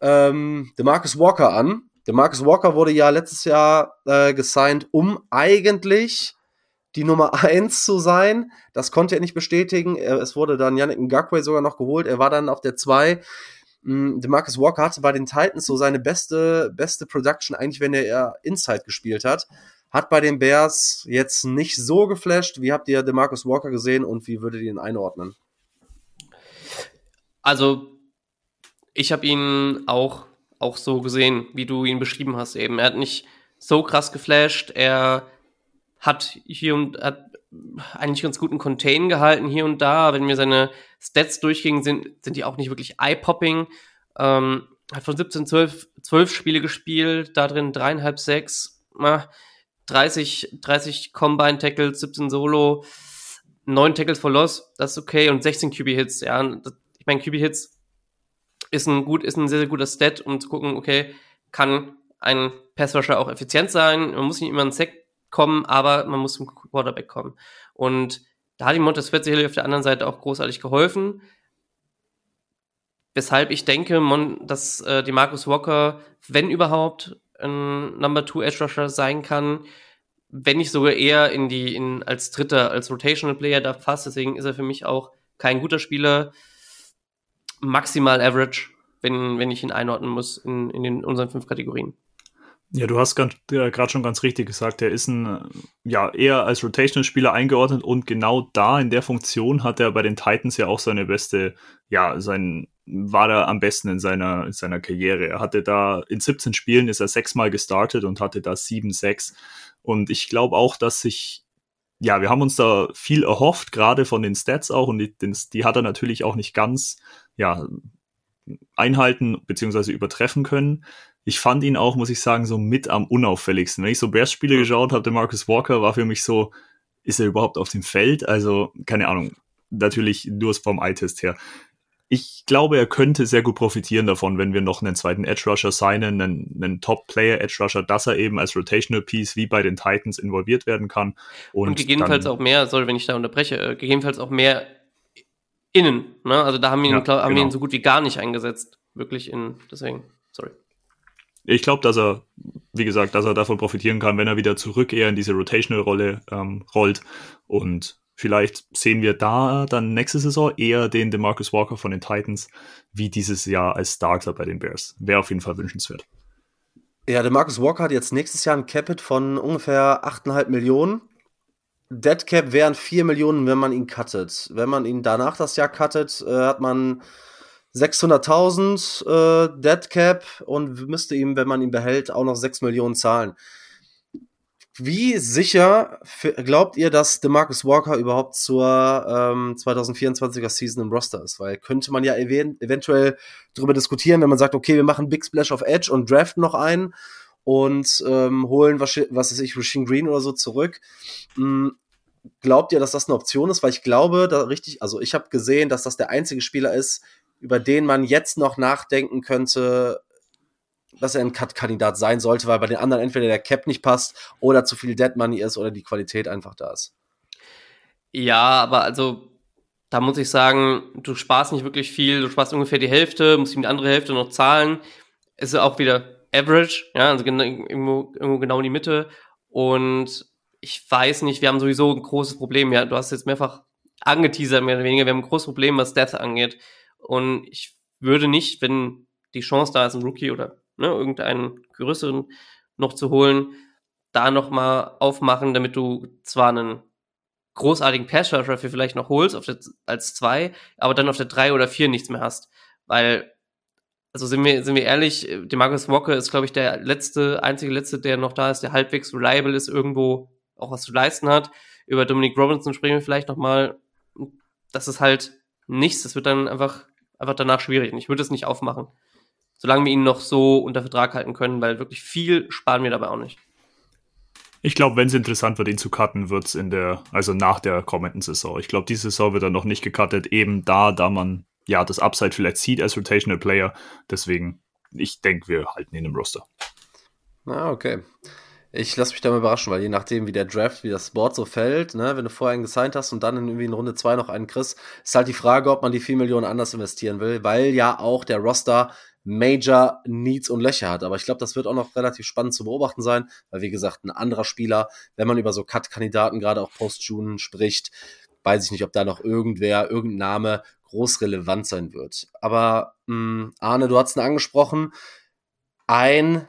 ähm, Demarcus Walker an. Demarcus Walker wurde ja letztes Jahr äh, gesigned, um eigentlich die Nummer 1 zu sein. Das konnte er nicht bestätigen. Es wurde dann Yannick Ngakwe sogar noch geholt. Er war dann auf der 2. Mm, Demarcus Walker hatte bei den Titans so seine beste, beste Production, eigentlich, wenn er Inside gespielt hat. Hat bei den Bears jetzt nicht so geflasht. Wie habt ihr Demarcus Walker gesehen und wie würdet ihr ihn einordnen? Also, ich habe ihn auch, auch so gesehen, wie du ihn beschrieben hast eben. Er hat nicht so krass geflasht. Er hat hier und hat eigentlich ganz guten Contain gehalten hier und da. Wenn mir seine Stats durchgingen, sind, sind die auch nicht wirklich eye-popping. Ähm, hat von 17, 12, 12 Spiele gespielt, da drin dreieinhalb, sechs, 30, 30 Combine Tackles, 17 Solo, 9 Tackles for Loss, das ist okay und 16 QB Hits, ja. Das, ich meine, QB-Hits ist ein gut, ist ein sehr, sehr guter Stat, um zu gucken, okay, kann ein Passrusher auch effizient sein. Man muss nicht immer einen Sack kommen, aber man muss zum Quarterback kommen. Und da hat ihm Montesfort sicherlich auf der anderen Seite auch großartig geholfen. Weshalb ich denke, dass äh, die Marcus Walker, wenn überhaupt, ein Number Two Edge Rusher sein kann, wenn nicht sogar eher in die, in, als dritter, als Rotational Player da fast. Deswegen ist er für mich auch kein guter Spieler. Maximal average, wenn, wenn ich ihn einordnen muss in, in den, unseren fünf Kategorien. Ja, du hast gerade schon ganz richtig gesagt, er ist ein, ja, eher als Rotational-Spieler eingeordnet und genau da in der Funktion hat er bei den Titans ja auch seine beste, ja, sein, war er am besten in seiner, in seiner Karriere. Er hatte da in 17 Spielen ist er sechsmal gestartet und hatte da 7-6. Und ich glaube auch, dass sich, ja, wir haben uns da viel erhofft, gerade von den Stats auch, und die, die hat er natürlich auch nicht ganz, ja, einhalten bzw. übertreffen können. Ich fand ihn auch, muss ich sagen, so mit am unauffälligsten. Wenn ich so Bears-Spiele geschaut habe, der Marcus Walker war für mich so, ist er überhaupt auf dem Feld? Also, keine Ahnung, natürlich nur vom Eye-Test her ich glaube, er könnte sehr gut profitieren davon, wenn wir noch einen zweiten Edge Rusher signen, einen, einen Top-Player Edge Rusher, dass er eben als Rotational Piece wie bei den Titans involviert werden kann. Und, und gegebenenfalls dann, auch mehr, sorry, wenn ich da unterbreche, äh, gegebenenfalls auch mehr innen. Ne? Also da haben wir ihn, ja, glaub, haben genau. ihn so gut wie gar nicht eingesetzt. Wirklich in, deswegen, sorry. Ich glaube, dass er, wie gesagt, dass er davon profitieren kann, wenn er wieder zurück eher in diese Rotational-Rolle ähm, rollt und Vielleicht sehen wir da dann nächste Saison eher den DeMarcus Walker von den Titans wie dieses Jahr als Starter bei den Bears. Wäre auf jeden Fall wünschenswert. Ja, DeMarcus Walker hat jetzt nächstes Jahr ein Capit von ungefähr 8,5 Millionen. Dead Cap wären 4 Millionen, wenn man ihn cuttet. Wenn man ihn danach das Jahr cuttet, äh, hat man 600.000 äh, Dead Cap und müsste ihm, wenn man ihn behält, auch noch 6 Millionen zahlen. Wie sicher glaubt ihr, dass DeMarcus Walker überhaupt zur ähm, 2024er Season im Roster ist? Weil könnte man ja ev eventuell darüber diskutieren, wenn man sagt, okay, wir machen Big Splash of Edge und draften noch einen und ähm, holen, was, was weiß ich, Machine Green oder so zurück. Hm, glaubt ihr, dass das eine Option ist? Weil ich glaube, da richtig, also ich habe gesehen, dass das der einzige Spieler ist, über den man jetzt noch nachdenken könnte, dass er ein Cut-Kandidat sein sollte, weil bei den anderen entweder der Cap nicht passt oder zu viel Dead Money ist oder die Qualität einfach da ist. Ja, aber also da muss ich sagen, du sparst nicht wirklich viel, du sparst ungefähr die Hälfte, musst ihm die andere Hälfte noch zahlen. Es ist auch wieder Average, ja, also irgendwo, irgendwo genau in die Mitte. Und ich weiß nicht, wir haben sowieso ein großes Problem. Ja, du hast jetzt mehrfach angeteasert, mehr oder weniger. Wir haben ein großes Problem, was Death angeht. Und ich würde nicht, wenn die Chance da ist, ein Rookie oder ne, irgendeinen größeren noch zu holen, da nochmal aufmachen, damit du zwar einen großartigen pass rusher vielleicht noch holst, der, als zwei, aber dann auf der drei oder vier nichts mehr hast. Weil, also sind wir, sind wir ehrlich, Demarcus Walker ist, glaube ich, der letzte, einzige letzte, der noch da ist, der halbwegs reliable ist, irgendwo auch was zu leisten hat. Über Dominic Robinson sprechen wir vielleicht nochmal. Das ist halt nichts, das wird dann einfach, einfach danach schwierig. Und ich würde es nicht aufmachen solange wir ihn noch so unter Vertrag halten können, weil wirklich viel sparen wir dabei auch nicht. Ich glaube, wenn es interessant wird, ihn zu cutten, wird es in der, also nach der kommenden Saison. Ich glaube, diese Saison wird er noch nicht gecuttet, eben da, da man ja das Upside vielleicht sieht als Rotational Player. Deswegen, ich denke, wir halten ihn im Roster. Ah, okay. Ich lasse mich da mal überraschen, weil je nachdem, wie der Draft, wie das Board so fällt, ne, wenn du vorher einen gesigned hast und dann in, irgendwie in Runde 2 noch einen kriegst, ist halt die Frage, ob man die 4 Millionen anders investieren will, weil ja auch der Roster Major Needs und Löcher hat. Aber ich glaube, das wird auch noch relativ spannend zu beobachten sein, weil wie gesagt, ein anderer Spieler, wenn man über so Cut-Kandidaten gerade auch Post-June spricht, weiß ich nicht, ob da noch irgendwer, irgendein Name groß relevant sein wird. Aber mh, hm, Arne, du hast ihn angesprochen. Ein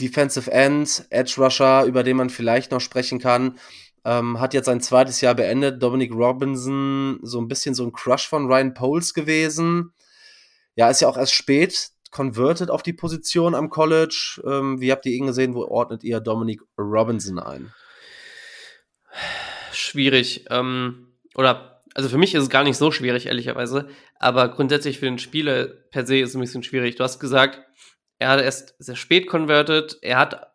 Defensive End, Edge Rusher, über den man vielleicht noch sprechen kann, ähm, hat jetzt sein zweites Jahr beendet. Dominic Robinson, so ein bisschen so ein Crush von Ryan Poles gewesen. Ja, ist ja auch erst spät converted auf die Position am College. Ähm, wie habt ihr ihn gesehen? Wo ordnet ihr Dominic Robinson ein? Schwierig. Ähm, oder, also für mich ist es gar nicht so schwierig, ehrlicherweise. Aber grundsätzlich für den Spieler per se ist es ein bisschen schwierig. Du hast gesagt, er hat erst sehr spät converted. Er hat,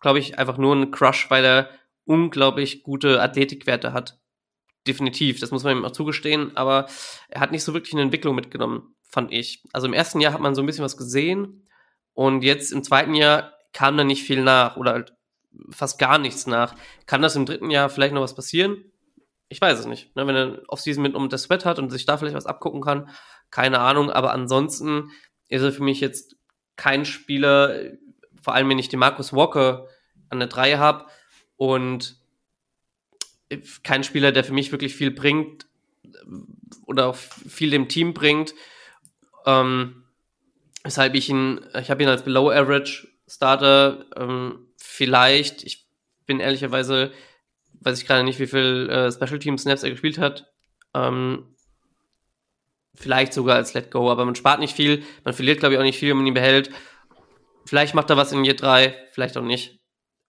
glaube ich, einfach nur ein Crush, weil er unglaublich gute Athletikwerte hat. Definitiv, das muss man ihm auch zugestehen, aber er hat nicht so wirklich eine Entwicklung mitgenommen fand ich. Also im ersten Jahr hat man so ein bisschen was gesehen und jetzt im zweiten Jahr kam da nicht viel nach oder halt fast gar nichts nach. Kann das im dritten Jahr vielleicht noch was passieren? Ich weiß es nicht. Ne, wenn er Offseason mit um das Sweat hat und sich da vielleicht was abgucken kann, keine Ahnung. Aber ansonsten ist er für mich jetzt kein Spieler, vor allem wenn ich den Marcus Walker an der 3 habe und kein Spieler, der für mich wirklich viel bringt oder auch viel dem Team bringt, ähm, weshalb ich ihn, ich habe ihn als Below Average Starter, ähm, vielleicht, ich bin ehrlicherweise, weiß ich gerade nicht, wie viel äh, Special Team Snaps er gespielt hat, ähm, vielleicht sogar als Let Go, aber man spart nicht viel, man verliert glaube ich auch nicht viel, wenn man ihn behält. Vielleicht macht er was in Year 3, vielleicht auch nicht.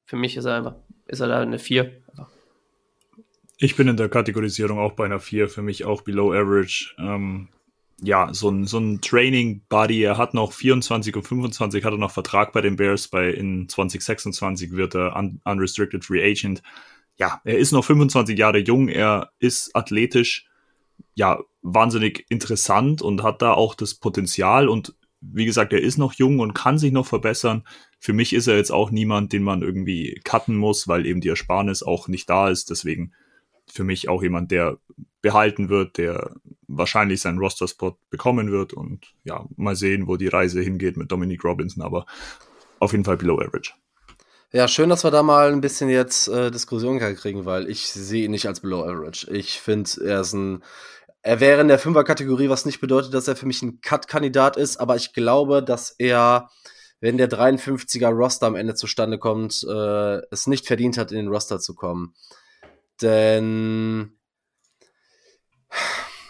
Für mich ist er einfach, ist er da eine 4. Ich bin in der Kategorisierung auch bei einer 4, für mich auch below average. Ähm, ja, so ein, so ein Training-Buddy, er hat noch 24 und 25, hat er noch Vertrag bei den Bears, bei in 2026 wird er un unrestricted free agent. Ja, er ist noch 25 Jahre jung, er ist athletisch, ja, wahnsinnig interessant und hat da auch das Potenzial und wie gesagt, er ist noch jung und kann sich noch verbessern. Für mich ist er jetzt auch niemand, den man irgendwie cutten muss, weil eben die Ersparnis auch nicht da ist. Deswegen für mich auch jemand, der behalten wird, der wahrscheinlich seinen Roster-Spot bekommen wird und ja, mal sehen, wo die Reise hingeht mit Dominic Robinson, aber auf jeden Fall below average. Ja, schön, dass wir da mal ein bisschen jetzt äh, Diskussion kriegen, weil ich sehe ihn nicht als below average. Ich finde, er ist ein er wäre in der Fünfer-Kategorie, was nicht bedeutet, dass er für mich ein Cut-Kandidat ist, aber ich glaube, dass er, wenn der 53er Roster am Ende zustande kommt, äh, es nicht verdient hat, in den Roster zu kommen. Denn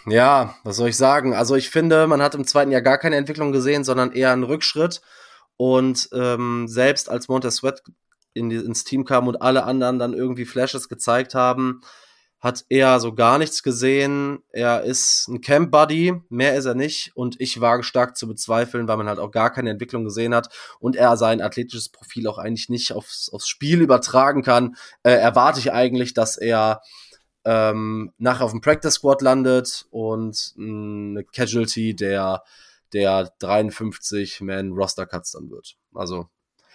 ja, was soll ich sagen? Also ich finde, man hat im zweiten Jahr gar keine Entwicklung gesehen, sondern eher einen Rückschritt. Und ähm, selbst als Montez Sweat in die, ins Team kam und alle anderen dann irgendwie Flashes gezeigt haben, hat er so gar nichts gesehen. Er ist ein Camp Buddy, mehr ist er nicht. Und ich wage stark zu bezweifeln, weil man halt auch gar keine Entwicklung gesehen hat und er sein athletisches Profil auch eigentlich nicht aufs, aufs Spiel übertragen kann. Äh, erwarte ich eigentlich, dass er ähm, nachher auf dem Practice Squad landet und eine Casualty der, der 53 Man Roster Cuts dann wird. Also,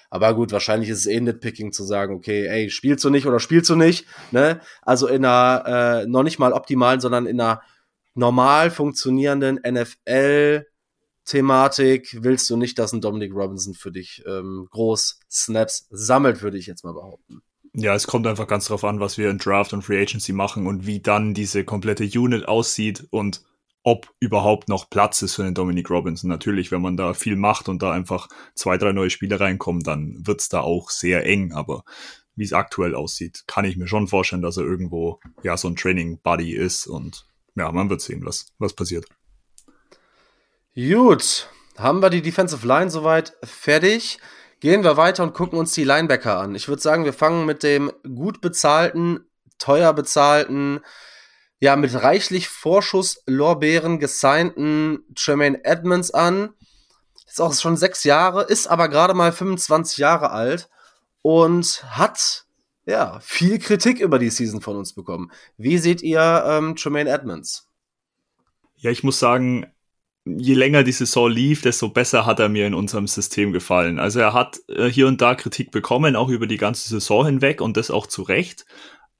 aber gut, wahrscheinlich ist es eh Nitpicking zu sagen, okay, ey, spielst du nicht oder spielst du nicht, ne? Also in einer, äh, noch nicht mal optimalen, sondern in einer normal funktionierenden NFL Thematik willst du nicht, dass ein Dominic Robinson für dich ähm, groß Snaps sammelt, würde ich jetzt mal behaupten. Ja, es kommt einfach ganz drauf an, was wir in Draft und Free Agency machen und wie dann diese komplette Unit aussieht und ob überhaupt noch Platz ist für den Dominic Robinson. Natürlich, wenn man da viel macht und da einfach zwei, drei neue Spieler reinkommen, dann wird's da auch sehr eng. Aber wie es aktuell aussieht, kann ich mir schon vorstellen, dass er irgendwo ja so ein Training Buddy ist und ja, man wird sehen, was, was passiert. Gut, haben wir die Defensive Line soweit fertig. Gehen wir weiter und gucken uns die Linebacker an. Ich würde sagen, wir fangen mit dem gut bezahlten, teuer bezahlten, ja, mit reichlich Vorschusslorbeeren gesignten Tremaine Edmonds an. Ist auch schon sechs Jahre, ist aber gerade mal 25 Jahre alt und hat ja viel Kritik über die Season von uns bekommen. Wie seht ihr ähm, Tremaine Edmonds? Ja, ich muss sagen, je länger die Saison lief, desto besser hat er mir in unserem System gefallen. Also er hat äh, hier und da Kritik bekommen, auch über die ganze Saison hinweg und das auch zu Recht.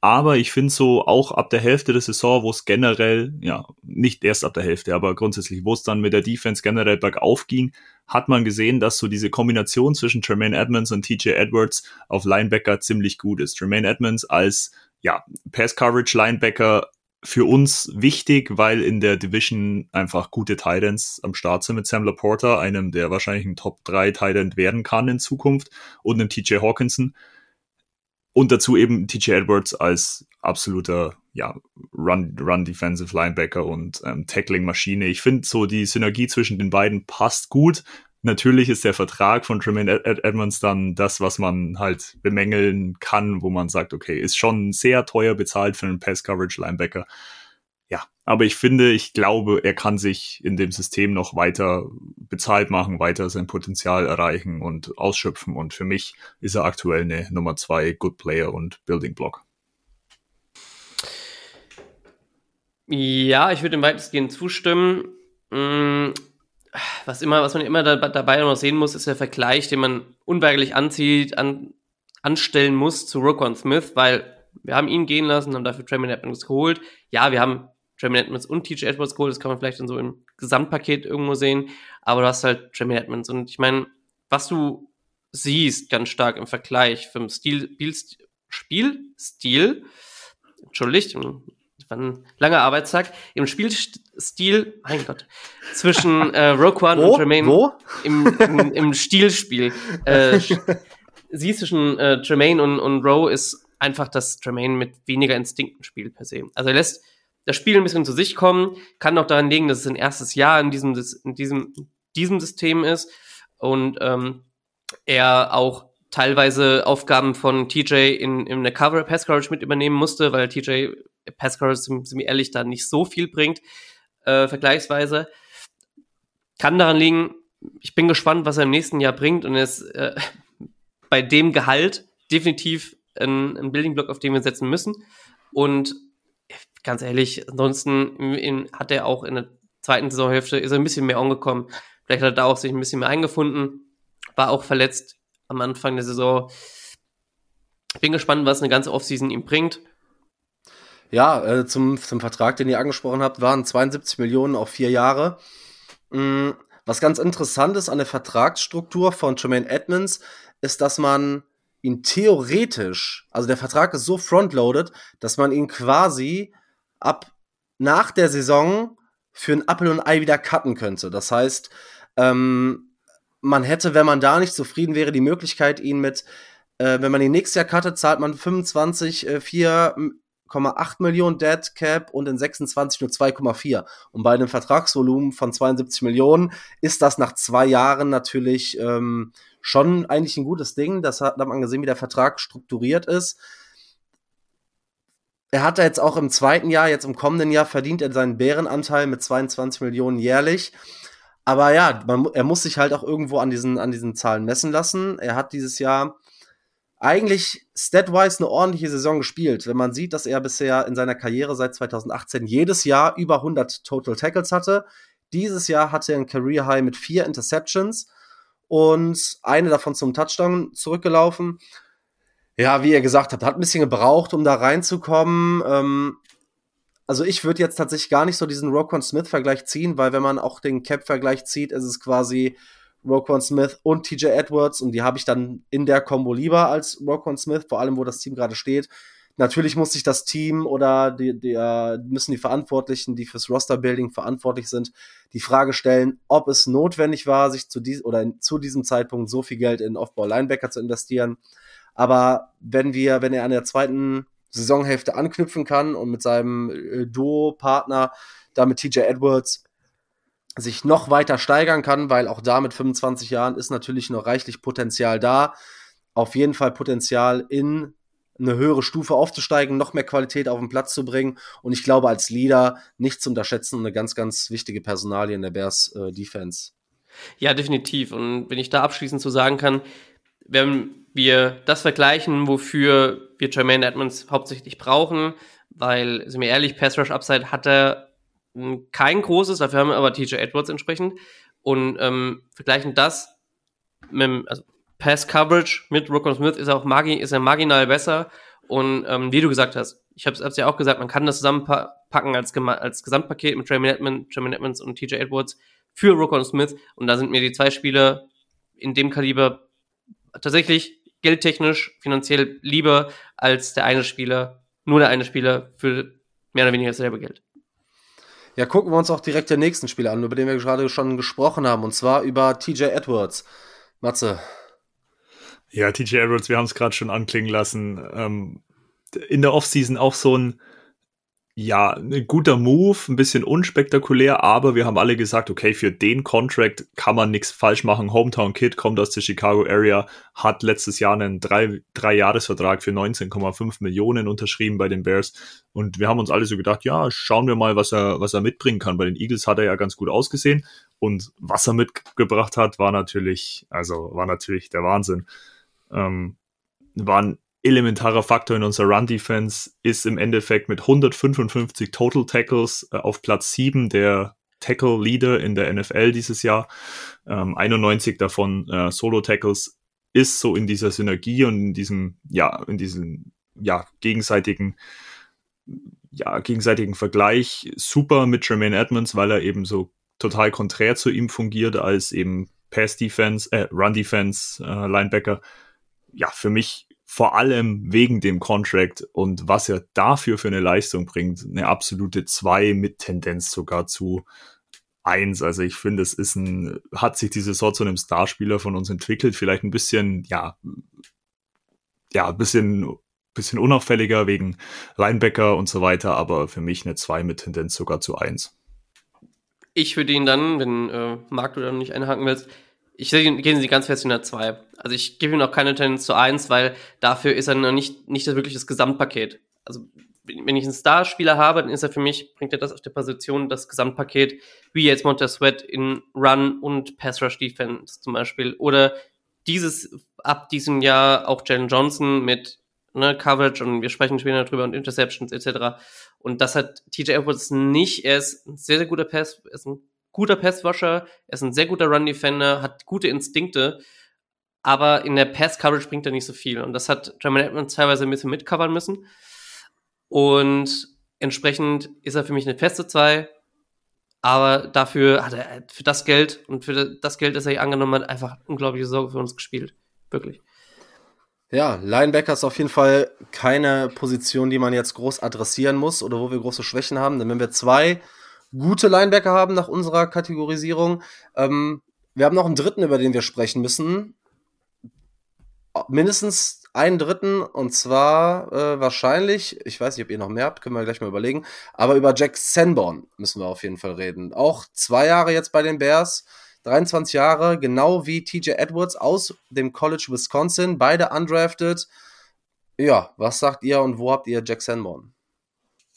Aber ich finde so auch ab der Hälfte der Saison, wo es generell, ja, nicht erst ab der Hälfte, aber grundsätzlich, wo es dann mit der Defense generell bergauf ging, hat man gesehen, dass so diese Kombination zwischen Tremaine Edmonds und TJ Edwards auf Linebacker ziemlich gut ist. Tremaine Edmonds als ja, Pass-Coverage-Linebacker für uns wichtig, weil in der Division einfach gute Titans am Start sind mit Sam Laporta, einem, der wahrscheinlich ein Top 3 Titan werden kann in Zukunft und einem TJ Hawkinson. Und dazu eben TJ Edwards als absoluter ja, Run, Run Defensive Linebacker und ähm, Tackling Maschine. Ich finde so die Synergie zwischen den beiden passt gut. Natürlich ist der Vertrag von Tremaine Ed Edmonds dann das, was man halt bemängeln kann, wo man sagt, okay, ist schon sehr teuer bezahlt für einen Pass-Coverage-Linebacker. Ja, aber ich finde, ich glaube, er kann sich in dem System noch weiter bezahlt machen, weiter sein Potenzial erreichen und ausschöpfen. Und für mich ist er aktuell eine Nummer zwei Good Player und Building Block. Ja, ich würde dem weitestgehend zustimmen. Mm, was immer, was man immer da, dabei noch sehen muss, ist der Vergleich, den man unweigerlich anzieht, an, anstellen muss zu Roquan Smith, weil wir haben ihn gehen lassen, haben dafür Tremaine Edmonds geholt. Ja, wir haben Tremaine Edmonds und TJ Edwards geholt, das kann man vielleicht dann so im Gesamtpaket irgendwo sehen, aber du hast halt Tremaine Edmonds und ich meine, was du siehst, ganz stark im Vergleich vom Stil, Spielstil, entschuldigt, war ein langer Arbeitstag, im Spielstil, mein Gott, zwischen äh, Wo? und Jermaine Wo? im, im, im Stilspiel. Äh, sie zwischen äh, Jermaine und, und Rowe ist einfach, dass Jermaine mit weniger Instinkten spielt per se. Also er lässt das Spiel ein bisschen zu sich kommen, kann auch daran liegen, dass es ein erstes Jahr in diesem, in diesem, diesem System ist und ähm, er auch teilweise Aufgaben von TJ in, in der Cover Pass Coverage mit übernehmen musste, weil TJ Pass Coverage, sind, wir ehrlich, da nicht so viel bringt, äh, vergleichsweise. Kann daran liegen, ich bin gespannt, was er im nächsten Jahr bringt und er ist äh, bei dem Gehalt definitiv ein, ein Building Block, auf den wir setzen müssen. Und ganz ehrlich, ansonsten in, hat er auch in der zweiten Saisonhälfte ist er ein bisschen mehr angekommen. Vielleicht hat er da auch sich ein bisschen mehr eingefunden. War auch verletzt am Anfang der Saison. Bin gespannt, was eine ganze Offseason ihm bringt. Ja, äh, zum, zum Vertrag, den ihr angesprochen habt, waren 72 Millionen auf vier Jahre. Mhm. Was ganz interessant ist an der Vertragsstruktur von Jermaine Edmonds, ist, dass man ihn theoretisch, also der Vertrag ist so frontloaded, dass man ihn quasi ab nach der Saison für ein Apple und Ei wieder cutten könnte. Das heißt, ähm, man hätte, wenn man da nicht zufrieden wäre, die Möglichkeit, ihn mit, äh, wenn man ihn nächstes Jahr cuttet, zahlt man 25, äh, 4,8 Millionen Dead Cap und in 26 nur 2,4. Und bei einem Vertragsvolumen von 72 Millionen ist das nach zwei Jahren natürlich ähm, schon eigentlich ein gutes Ding. Das hat, hat man gesehen, wie der Vertrag strukturiert ist. Er hat da jetzt auch im zweiten Jahr, jetzt im kommenden Jahr, verdient er seinen Bärenanteil mit 22 Millionen jährlich. Aber ja, man, er muss sich halt auch irgendwo an diesen, an diesen Zahlen messen lassen. Er hat dieses Jahr eigentlich statwise eine ordentliche Saison gespielt. Wenn man sieht, dass er bisher in seiner Karriere seit 2018 jedes Jahr über 100 Total Tackles hatte. Dieses Jahr hatte er ein Career High mit vier Interceptions und eine davon zum Touchdown zurückgelaufen. Ja, wie ihr gesagt habt, hat ein bisschen gebraucht, um da reinzukommen. Ähm, also ich würde jetzt tatsächlich gar nicht so diesen Roquan Smith-Vergleich ziehen, weil wenn man auch den Cap-Vergleich zieht, ist es quasi Roquan Smith und TJ Edwards und die habe ich dann in der Combo lieber als Roquan Smith, vor allem wo das Team gerade steht. Natürlich muss sich das Team oder die, die, müssen die Verantwortlichen, die fürs Roster-Building verantwortlich sind, die Frage stellen, ob es notwendig war, sich zu, dies oder in, zu diesem Zeitpunkt so viel Geld in Off-Ball-Linebacker zu investieren. Aber wenn wir, wenn er an der zweiten Saisonhälfte anknüpfen kann und mit seinem äh, Duo-Partner, da mit TJ Edwards, sich noch weiter steigern kann, weil auch da mit 25 Jahren ist natürlich noch reichlich Potenzial da. Auf jeden Fall Potenzial in eine höhere Stufe aufzusteigen, noch mehr Qualität auf den Platz zu bringen. Und ich glaube, als Leader nicht zu unterschätzen eine ganz, ganz wichtige Personalie in der Bears äh, Defense. Ja, definitiv. Und wenn ich da abschließend zu sagen kann, wenn wir das vergleichen, wofür wir Jermaine Edmonds hauptsächlich brauchen, weil, sind wir ehrlich, Pass Rush Upside hat er kein großes, dafür haben wir aber TJ Edwards entsprechend. Und ähm, vergleichen das mit, also Pass Coverage mit Rockon Smith ist auch margi ist er marginal besser. Und ähm, wie du gesagt hast, ich habe es ja auch gesagt, man kann das zusammenpacken als, als Gesamtpaket mit Jermaine Edmonds, Edmonds und TJ Edwards für Rockon Smith. Und da sind mir die zwei Spieler in dem Kaliber tatsächlich geldtechnisch, finanziell lieber als der eine Spieler, nur der eine Spieler für mehr oder weniger dasselbe Geld. Ja, gucken wir uns auch direkt den nächsten Spieler an, über den wir gerade schon gesprochen haben, und zwar über TJ Edwards. Matze. Ja, TJ Edwards, wir haben es gerade schon anklingen lassen. Ähm, in der Offseason auch so ein ja, ein guter Move, ein bisschen unspektakulär, aber wir haben alle gesagt, okay, für den Contract kann man nichts falsch machen. Hometown Kid kommt aus der Chicago Area, hat letztes Jahr einen drei, drei für 19,5 Millionen unterschrieben bei den Bears. Und wir haben uns alle so gedacht, ja, schauen wir mal, was er, was er mitbringen kann. Bei den Eagles hat er ja ganz gut ausgesehen. Und was er mitgebracht hat, war natürlich, also war natürlich der Wahnsinn. Ähm, waren elementarer Faktor in unserer Run-Defense ist im Endeffekt mit 155 Total Tackles äh, auf Platz 7 der Tackle-Leader in der NFL dieses Jahr. Ähm, 91 davon äh, Solo-Tackles ist so in dieser Synergie und in diesem, ja, in diesem, ja, gegenseitigen, ja, gegenseitigen Vergleich super mit Jermaine Edmonds, weil er eben so total konträr zu ihm fungiert als eben Pass-Defense, äh, Run-Defense, äh, Linebacker. Ja, für mich vor allem wegen dem Contract und was er dafür für eine Leistung bringt, eine absolute 2 mit Tendenz sogar zu 1. Also ich finde, es ist ein, hat sich diese Saison zu einem Starspieler von uns entwickelt, vielleicht ein bisschen, ja, ja, ein bisschen, bisschen unauffälliger wegen Linebacker und so weiter, aber für mich eine 2 mit Tendenz sogar zu 1. Ich würde ihn dann, wenn äh, Marc du dann nicht einhaken willst, ich gehen sie ganz fest in der 2. Also ich gebe ihm auch keine Tendenz zu 1, weil dafür ist er noch nicht, nicht das Gesamtpaket. Also wenn ich einen Starspieler habe, dann ist er für mich, bringt er das auf der Position, das Gesamtpaket, wie jetzt Montez Sweat in Run und Pass Rush Defense zum Beispiel. Oder dieses, ab diesem Jahr auch Jalen Johnson mit ne, Coverage und wir sprechen später darüber und Interceptions etc. Und das hat TJ Edwards nicht. Er ist ein sehr, sehr guter Pass, er ist ein guter Passwasher, er ist ein sehr guter Run-Defender, hat gute Instinkte, aber in der Pass-Coverage bringt er nicht so viel. Und das hat Jamal Edmonds teilweise ein bisschen mitcovern müssen. Und entsprechend ist er für mich eine feste 2, aber dafür hat er für das Geld und für das Geld, das er hier angenommen hat, einfach unglaubliche Sorge für uns gespielt. Wirklich. Ja, Linebacker ist auf jeden Fall keine Position, die man jetzt groß adressieren muss oder wo wir große Schwächen haben. Denn wenn wir zwei gute Linebacker haben nach unserer Kategorisierung. Ähm, wir haben noch einen dritten, über den wir sprechen müssen. Mindestens einen dritten und zwar äh, wahrscheinlich, ich weiß nicht, ob ihr noch mehr habt, können wir gleich mal überlegen, aber über Jack Sanborn müssen wir auf jeden Fall reden. Auch zwei Jahre jetzt bei den Bears, 23 Jahre, genau wie TJ Edwards aus dem College Wisconsin, beide undrafted. Ja, was sagt ihr und wo habt ihr Jack Sanborn?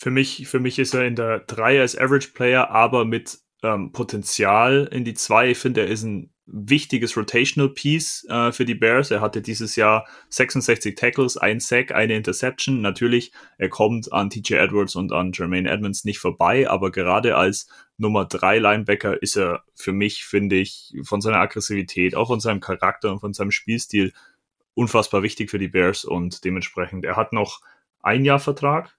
Für mich, für mich ist er in der 3 als Average Player, aber mit ähm, Potenzial in die 2. Ich finde, er ist ein wichtiges Rotational Piece äh, für die Bears. Er hatte dieses Jahr 66 Tackles, ein Sack, eine Interception. Natürlich, er kommt an TJ Edwards und an Jermaine Edmonds nicht vorbei, aber gerade als Nummer 3 Linebacker ist er für mich, finde ich, von seiner Aggressivität, auch von seinem Charakter und von seinem Spielstil unfassbar wichtig für die Bears und dementsprechend, er hat noch ein Jahr Vertrag,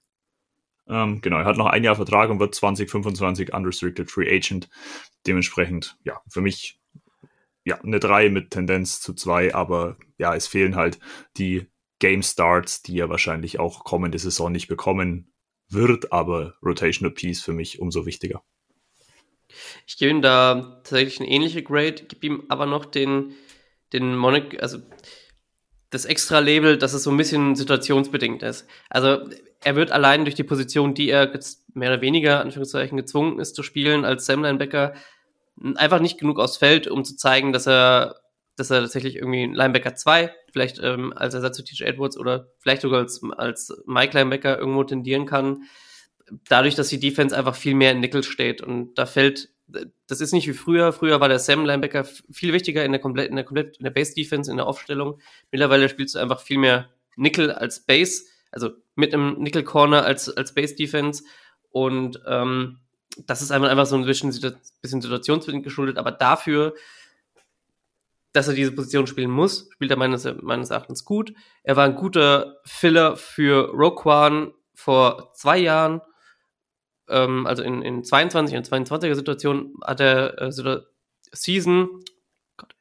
ähm, genau, er hat noch ein Jahr Vertrag und wird 2025 Unrestricted Free Agent. Dementsprechend, ja, für mich ja, eine 3 mit Tendenz zu 2, aber ja, es fehlen halt die Game Starts, die er wahrscheinlich auch kommende Saison nicht bekommen wird, aber Rotational Piece für mich umso wichtiger. Ich gebe ihm da tatsächlich eine ähnliche Grade, gebe ihm aber noch den, den Monik, also das extra Label, dass es so ein bisschen situationsbedingt ist. Also er wird allein durch die Position, die er jetzt mehr oder weniger, Anführungszeichen, gezwungen ist zu spielen als Sam Linebacker, einfach nicht genug aufs Feld, um zu zeigen, dass er, dass er tatsächlich irgendwie Linebacker 2, vielleicht ähm, als Ersatz zu TJ Edwards oder vielleicht sogar als, als Mike Linebacker irgendwo tendieren kann. Dadurch, dass die Defense einfach viel mehr in Nickel steht und da fällt das ist nicht wie früher. Früher war der Sam Linebacker viel wichtiger in der komplett, in der komplett, in der Base Defense, in der Aufstellung. Mittlerweile spielst du einfach viel mehr Nickel als Base also mit einem Nickel Corner als, als Base Defense. Und ähm, das ist einfach, einfach so ein bisschen, bisschen situationsbedingt geschuldet, aber dafür, dass er diese Position spielen muss, spielt er meines, meines Erachtens gut. Er war ein guter Filler für Roquan vor zwei Jahren, ähm, also in, in 22 und 22er Situation hat er äh, Season, Gott,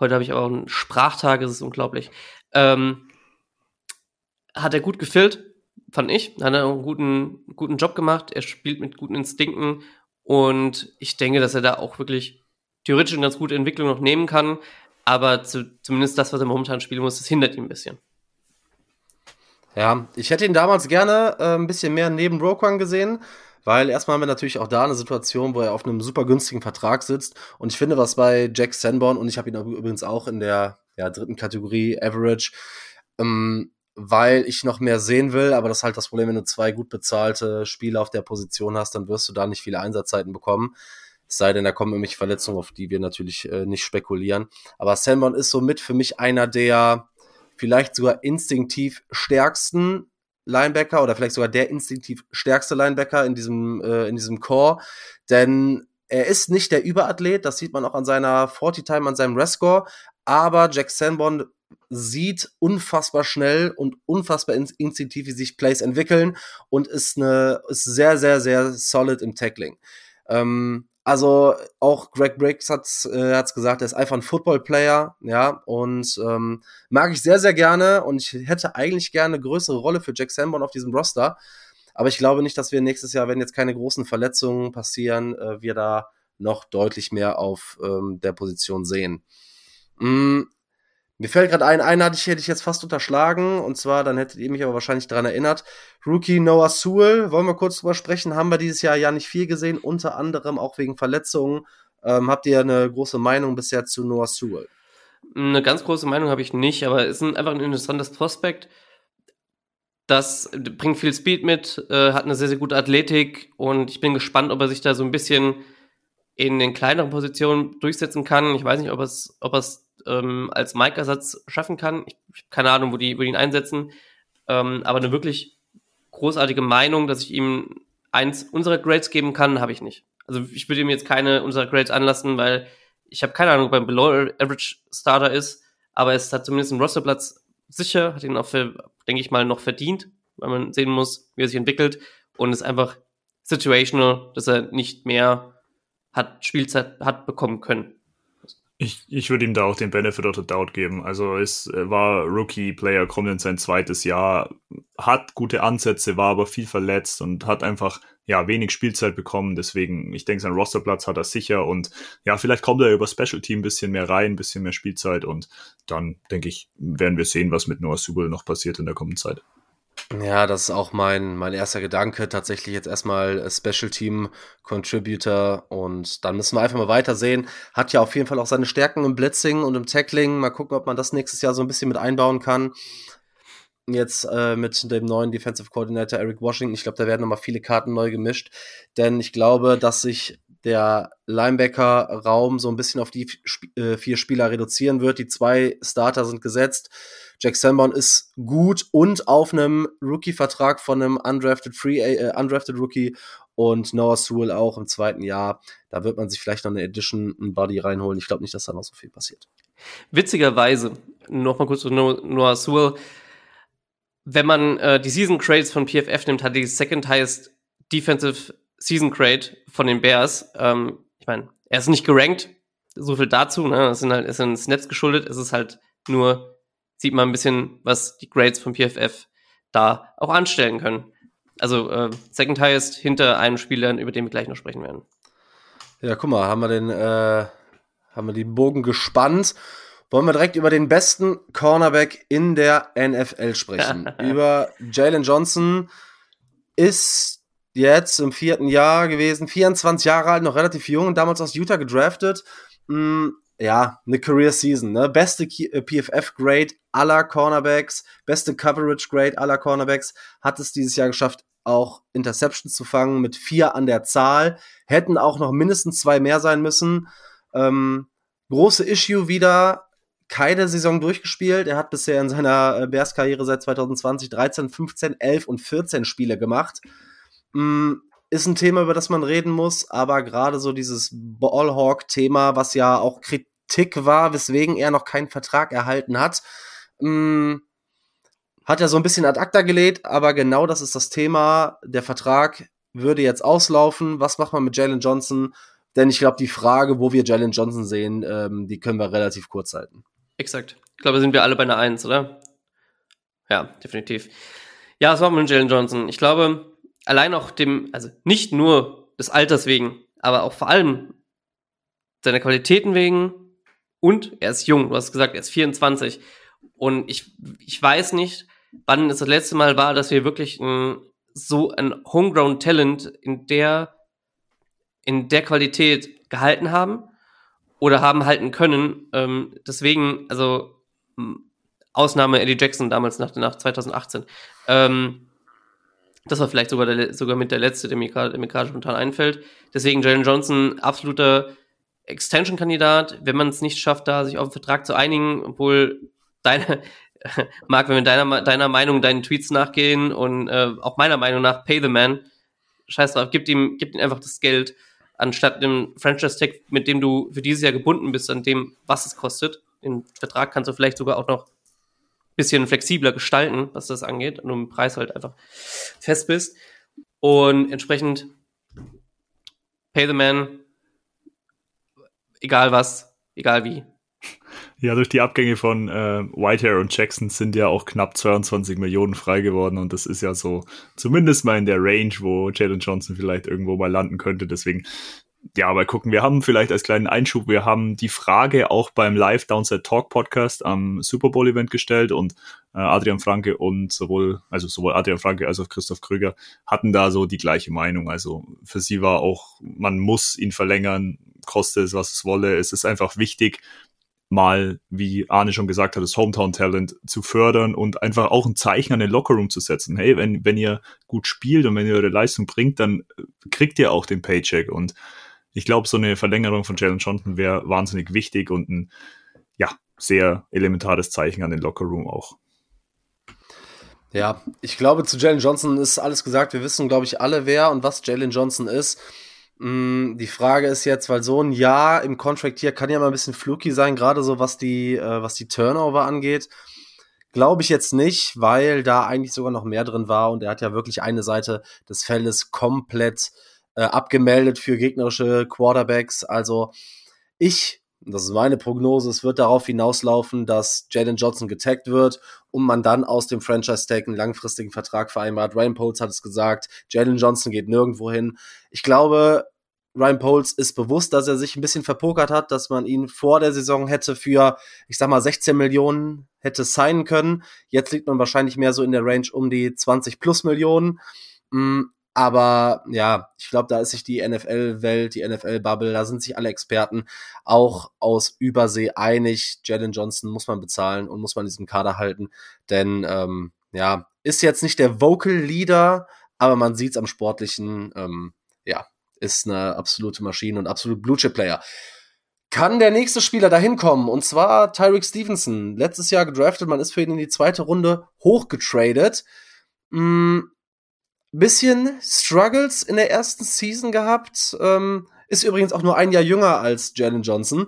heute habe ich auch einen Sprachtag, es ist unglaublich, ähm, hat er gut gefüllt, fand ich. Hat er einen guten, guten Job gemacht. Er spielt mit guten Instinkten und ich denke, dass er da auch wirklich theoretisch eine ganz gute Entwicklung noch nehmen kann. Aber zu, zumindest das, was er momentan spielen muss, das hindert ihn ein bisschen. Ja, ich hätte ihn damals gerne äh, ein bisschen mehr neben Roquan gesehen, weil erstmal haben wir natürlich auch da eine Situation, wo er auf einem super günstigen Vertrag sitzt. Und ich finde, was bei Jack Sanborn, und ich habe ihn übrigens auch in der ja, dritten Kategorie Average, ähm, weil ich noch mehr sehen will, aber das ist halt das Problem, wenn du zwei gut bezahlte Spieler auf der Position hast, dann wirst du da nicht viele Einsatzzeiten bekommen. Es sei denn, da kommen nämlich Verletzungen, auf die wir natürlich äh, nicht spekulieren. Aber Sanborn ist somit für mich einer der vielleicht sogar instinktiv stärksten Linebacker oder vielleicht sogar der instinktiv stärkste Linebacker in diesem, äh, in diesem Core. Denn er ist nicht der Überathlet, das sieht man auch an seiner 40-Time, an seinem Rescore. Aber Jack Sanborn sieht unfassbar schnell und unfassbar instinktiv, wie sich Plays entwickeln und ist, eine, ist sehr, sehr, sehr solid im Tackling. Ähm, also auch Greg Briggs hat es äh, gesagt, er ist einfach ein Football-Player, ja, und ähm, mag ich sehr, sehr gerne und ich hätte eigentlich gerne eine größere Rolle für Jack Sanborn auf diesem Roster. Aber ich glaube nicht, dass wir nächstes Jahr, wenn jetzt keine großen Verletzungen passieren, äh, wir da noch deutlich mehr auf ähm, der Position sehen. Mm, mir fällt gerade ein, einen hatte ich, hätte ich jetzt fast unterschlagen, und zwar, dann hättet ihr mich aber wahrscheinlich daran erinnert. Rookie Noah Sewell, wollen wir kurz drüber sprechen, haben wir dieses Jahr ja nicht viel gesehen, unter anderem auch wegen Verletzungen. Ähm, habt ihr eine große Meinung bisher zu Noah Sewell? Eine ganz große Meinung habe ich nicht, aber es ist einfach ein interessantes Prospekt. Das bringt viel Speed mit, äh, hat eine sehr, sehr gute Athletik und ich bin gespannt, ob er sich da so ein bisschen in den kleineren Positionen durchsetzen kann. Ich weiß nicht, ob er es ob er's, ähm, als Mike-Ersatz schaffen kann. Ich, ich habe keine Ahnung, wo die, die ihn einsetzen. Ähm, aber eine wirklich großartige Meinung, dass ich ihm eins unserer Grades geben kann, habe ich nicht. Also ich würde ihm jetzt keine unserer Grades anlassen, weil ich habe keine Ahnung, ob er ein Below Average Starter ist, aber es hat zumindest einen Rosterplatz sicher, hat ihn auch für, denke ich mal, noch verdient, weil man sehen muss, wie er sich entwickelt und ist einfach situational, dass er nicht mehr hat Spielzeit hat bekommen können. Ich, ich würde ihm da auch den Benefit of the Doubt geben. Also es äh, war Rookie-Player, kommt in sein zweites Jahr, hat gute Ansätze, war aber viel verletzt und hat einfach ja wenig Spielzeit bekommen. Deswegen, ich denke, sein Rosterplatz hat er sicher und ja, vielleicht kommt er über Special Team ein bisschen mehr rein, ein bisschen mehr Spielzeit und dann denke ich, werden wir sehen, was mit Noah Subel noch passiert in der kommenden Zeit. Ja, das ist auch mein, mein erster Gedanke. Tatsächlich jetzt erstmal Special Team Contributor und dann müssen wir einfach mal weitersehen. Hat ja auf jeden Fall auch seine Stärken im Blitzing und im Tackling. Mal gucken, ob man das nächstes Jahr so ein bisschen mit einbauen kann. Jetzt äh, mit dem neuen Defensive Coordinator Eric Washington. Ich glaube, da werden nochmal viele Karten neu gemischt. Denn ich glaube, dass sich der Linebacker-Raum so ein bisschen auf die äh, vier Spieler reduzieren wird. Die zwei Starter sind gesetzt. Jack Sanborn ist gut und auf einem Rookie-Vertrag von einem undrafted Free, äh, undrafted Rookie und Noah Sewell auch im zweiten Jahr. Da wird man sich vielleicht noch eine Edition, ein Buddy reinholen. Ich glaube nicht, dass da noch so viel passiert. Witzigerweise, nochmal kurz zu Noah Sewell. Wenn man äh, die Season Crates von PFF nimmt, hat die Second Highest Defensive Season Crate von den Bears. Ähm, ich meine, er ist nicht gerankt, so viel dazu. Ne? Das sind halt, ist ein Snaps geschuldet. Es ist halt nur sieht man ein bisschen, was die Grades von PFF da auch anstellen können. Also äh, Second Highest hinter einem Spieler, über den wir gleich noch sprechen werden. Ja, guck mal, haben wir den, äh, haben wir den Bogen gespannt. Wollen wir direkt über den besten Cornerback in der NFL sprechen. über Jalen Johnson ist jetzt im vierten Jahr gewesen, 24 Jahre alt, noch relativ jung, damals aus Utah gedraftet. Hm, ja, eine Career Season, ne? Beste äh, PFF Grade aller Cornerbacks, beste Coverage Grade aller Cornerbacks, hat es dieses Jahr geschafft, auch Interceptions zu fangen mit vier an der Zahl. Hätten auch noch mindestens zwei mehr sein müssen. Ähm, große Issue wieder, keine Saison durchgespielt. Er hat bisher in seiner äh, Bears-Karriere seit 2020 13, 15, 11 und 14 Spiele gemacht. Mm, ist ein Thema, über das man reden muss, aber gerade so dieses Ballhawk-Thema, was ja auch Kritik war, weswegen er noch keinen Vertrag erhalten hat. Hm, hat er so ein bisschen ad acta gelegt, aber genau das ist das Thema. Der Vertrag würde jetzt auslaufen. Was macht man mit Jalen Johnson? Denn ich glaube, die Frage, wo wir Jalen Johnson sehen, ähm, die können wir relativ kurz halten. Exakt. Ich glaube, sind wir alle bei einer Eins, oder? Ja, definitiv. Ja, was machen wir mit Jalen Johnson? Ich glaube, allein auch dem, also nicht nur des Alters wegen, aber auch vor allem seiner Qualitäten wegen, und er ist jung, du hast gesagt, er ist 24. Und ich, ich weiß nicht, wann es das letzte Mal war, dass wir wirklich ein, so ein Homegrown Talent in der, in der Qualität gehalten haben oder haben halten können. Ähm, deswegen, also Ausnahme Eddie Jackson damals nach, nach 2018. Ähm, das war vielleicht sogar, der, sogar mit der letzte, der mir gerade spontan einfällt. Deswegen Jalen Johnson, absoluter Extension-Kandidat, wenn man es nicht schafft, da sich auf einen Vertrag zu einigen, obwohl deine, Marc, wenn wir deiner, deiner Meinung, deinen Tweets nachgehen und äh, auch meiner Meinung nach, pay the man, scheiß drauf, gib ihm, gib ihm einfach das Geld, anstatt dem Franchise-Tag, mit dem du für dieses Jahr gebunden bist, an dem, was es kostet. Den Vertrag kannst du vielleicht sogar auch noch bisschen flexibler gestalten, was das angeht, und im Preis halt einfach fest bist. Und entsprechend pay the man, egal was, egal wie. Ja, durch die Abgänge von äh, Whitehair und Jackson sind ja auch knapp 22 Millionen frei geworden und das ist ja so zumindest mal in der Range, wo Jalen Johnson vielleicht irgendwo mal landen könnte. Deswegen ja, mal gucken. Wir haben vielleicht als kleinen Einschub, wir haben die Frage auch beim Live Downset Talk Podcast am Super Bowl Event gestellt und äh, Adrian Franke und sowohl, also sowohl Adrian Franke als auch Christoph Krüger hatten da so die gleiche Meinung. Also für sie war auch, man muss ihn verlängern, koste es, was es wolle. Es ist einfach wichtig, mal, wie Arne schon gesagt hat, das Hometown-Talent zu fördern und einfach auch ein Zeichen an den Lockerroom zu setzen. Hey, wenn, wenn ihr gut spielt und wenn ihr eure Leistung bringt, dann kriegt ihr auch den Paycheck und ich glaube, so eine Verlängerung von Jalen Johnson wäre wahnsinnig wichtig und ein ja, sehr elementares Zeichen an den Lockerroom auch. Ja, ich glaube, zu Jalen Johnson ist alles gesagt. Wir wissen, glaube ich, alle, wer und was Jalen Johnson ist. Mm, die Frage ist jetzt, weil so ein Jahr im Contract hier kann ja mal ein bisschen fluky sein, gerade so was die, äh, was die Turnover angeht. Glaube ich jetzt nicht, weil da eigentlich sogar noch mehr drin war und er hat ja wirklich eine Seite des Feldes komplett äh, abgemeldet für gegnerische Quarterbacks. Also ich, das ist meine Prognose, es wird darauf hinauslaufen, dass Jalen Johnson getaggt wird und man dann aus dem Franchise-Tag einen langfristigen Vertrag vereinbart. Ryan Poles hat es gesagt, Jalen Johnson geht nirgendwo hin. Ich glaube, Ryan Poles ist bewusst, dass er sich ein bisschen verpokert hat, dass man ihn vor der Saison hätte für, ich sag mal, 16 Millionen hätte signen können. Jetzt liegt man wahrscheinlich mehr so in der Range um die 20 plus Millionen. Mm, aber ja, ich glaube, da ist sich die NFL-Welt, die NFL-Bubble, da sind sich alle Experten auch aus Übersee einig. Jalen Johnson muss man bezahlen und muss man in diesem Kader halten. Denn ähm, ja, ist jetzt nicht der Vocal Leader, aber man sieht es am Sportlichen, ähm, ja, ist eine absolute Maschine und absolut Blue Chip Player. Kann der nächste Spieler dahin kommen? Und zwar Tyreek Stevenson. Letztes Jahr gedraftet, man ist für ihn in die zweite Runde hochgetradet. Hm, bisschen Struggles in der ersten Season gehabt. Ähm, ist übrigens auch nur ein Jahr jünger als Jalen Johnson.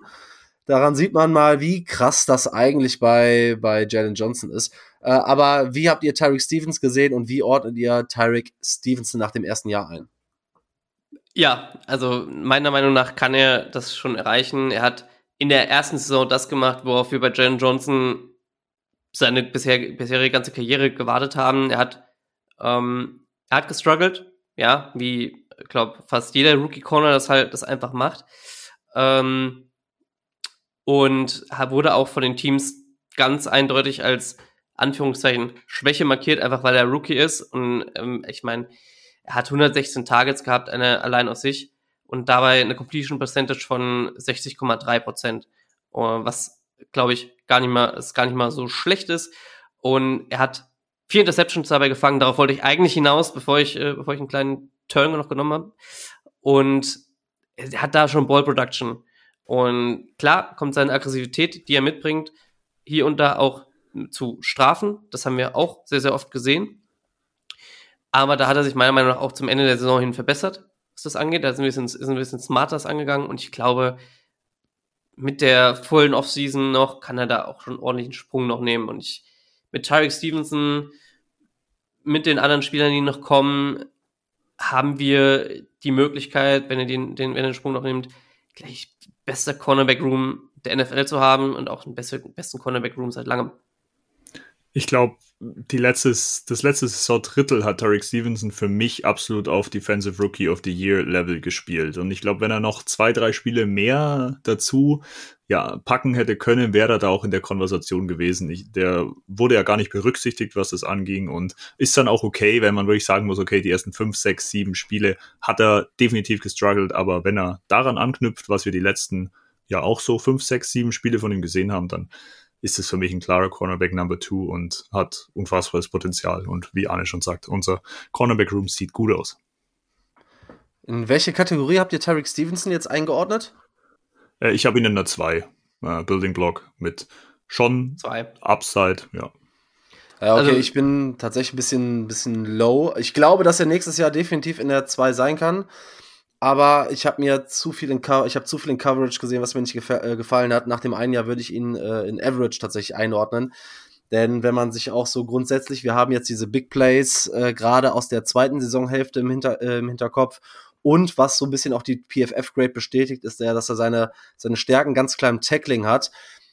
Daran sieht man mal, wie krass das eigentlich bei, bei Jalen Johnson ist. Äh, aber wie habt ihr Tyreek Stevens gesehen und wie ordnet ihr Tyreek Stevenson nach dem ersten Jahr ein? Ja, also meiner Meinung nach kann er das schon erreichen. Er hat in der ersten Saison das gemacht, worauf wir bei Jalen Johnson seine bisher, bisherige ganze Karriere gewartet haben. Er hat ähm, er hat gestruggelt, ja, wie, ich glaube, fast jeder Rookie-Corner das halt das einfach macht. Ähm, und wurde auch von den Teams ganz eindeutig als Anführungszeichen Schwäche markiert, einfach weil er Rookie ist. Und ähm, ich meine, er hat 116 Targets gehabt, eine allein aus sich und dabei eine Completion Percentage von 60,3 Prozent, was glaube ich gar nicht mal, ist gar nicht mal so schlecht ist. Und er hat vier Interceptions dabei gefangen. Darauf wollte ich eigentlich hinaus, bevor ich, äh, bevor ich einen kleinen Turn noch genommen habe. Und er hat da schon Ball Production. Und klar kommt seine Aggressivität, die er mitbringt, hier und da auch zu strafen. Das haben wir auch sehr, sehr oft gesehen. Aber da hat er sich meiner Meinung nach auch zum Ende der Saison hin verbessert, was das angeht. Da ist ein bisschen, ist ein bisschen smarter angegangen. Und ich glaube, mit der vollen Offseason noch kann er da auch schon ordentlichen Sprung noch nehmen. Und ich mit Tarek Stevenson, mit den anderen Spielern, die noch kommen, haben wir die Möglichkeit, wenn er den, den, wenn er den Sprung noch nimmt, gleich bester Cornerback-Room der NFL zu haben und auch den besten, besten Cornerback-Room seit langem. Ich glaube, die letztes, das letzte Saison-Drittel hat Tarek Stevenson für mich absolut auf Defensive Rookie of the Year Level gespielt. Und ich glaube, wenn er noch zwei, drei Spiele mehr dazu ja, packen hätte können, wäre er da auch in der Konversation gewesen. Ich, der wurde ja gar nicht berücksichtigt, was das anging und ist dann auch okay, wenn man wirklich sagen muss, okay, die ersten fünf, sechs, sieben Spiele hat er definitiv gestruggelt, aber wenn er daran anknüpft, was wir die letzten ja auch so fünf, sechs, sieben Spiele von ihm gesehen haben, dann ist es für mich ein klarer Cornerback Number Two und hat unfassbares Potenzial. Und wie Arne schon sagt, unser Cornerback Room sieht gut aus. In welche Kategorie habt ihr Tarek Stevenson jetzt eingeordnet? Äh, ich habe ihn in der 2. Äh, Building Block mit schon zwei. Upside, ja. Ja, okay, also, ich bin tatsächlich ein bisschen, bisschen low. Ich glaube, dass er nächstes Jahr definitiv in der 2 sein kann aber ich habe mir zu viel in Co ich habe zu viel in Coverage gesehen, was mir nicht gef äh, gefallen hat. Nach dem einen Jahr würde ich ihn äh, in Average tatsächlich einordnen. Denn wenn man sich auch so grundsätzlich, wir haben jetzt diese Big Plays äh, gerade aus der zweiten Saisonhälfte im, Hinter äh, im Hinterkopf Und was so ein bisschen auch die PFF-Grade bestätigt, ist der, dass er seine, seine Stärken ganz klar im Tackling hat.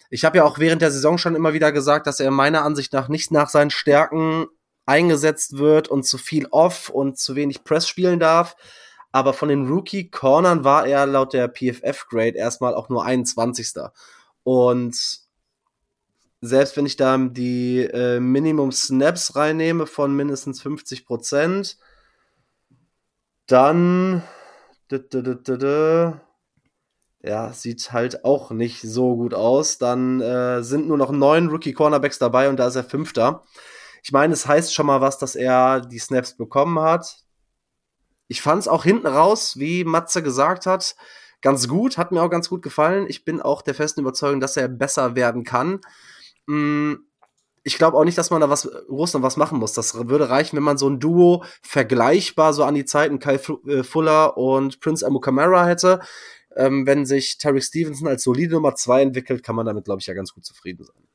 Ich habe ja auch während der Saison schon immer wieder gesagt, dass er meiner Ansicht nach nicht nach seinen Stärken eingesetzt wird und zu viel Off und zu wenig Press spielen darf. Aber von den Rookie-Cornern war er laut der PFF-Grade erstmal auch nur 21. Und selbst wenn ich da die äh, Minimum Snaps reinnehme von mindestens 50 Prozent, dann ja, sieht halt auch nicht so gut aus. Dann äh, sind nur noch neun Rookie Cornerbacks dabei und da ist er Fünfter. Ich meine, es heißt schon mal was, dass er die Snaps bekommen hat. Ich fand es auch hinten raus, wie Matze gesagt hat, ganz gut, hat mir auch ganz gut gefallen. Ich bin auch der festen Überzeugung, dass er besser werden kann. Mm, ich glaube auch nicht, dass man da was noch was machen muss. Das würde reichen, wenn man so ein Duo vergleichbar so an die Zeiten Kai äh, Fuller und Prince Amukamara hätte. Ähm, wenn sich Tarek Stevenson als solide Nummer zwei entwickelt, kann man damit, glaube ich, ja ganz gut zufrieden sein.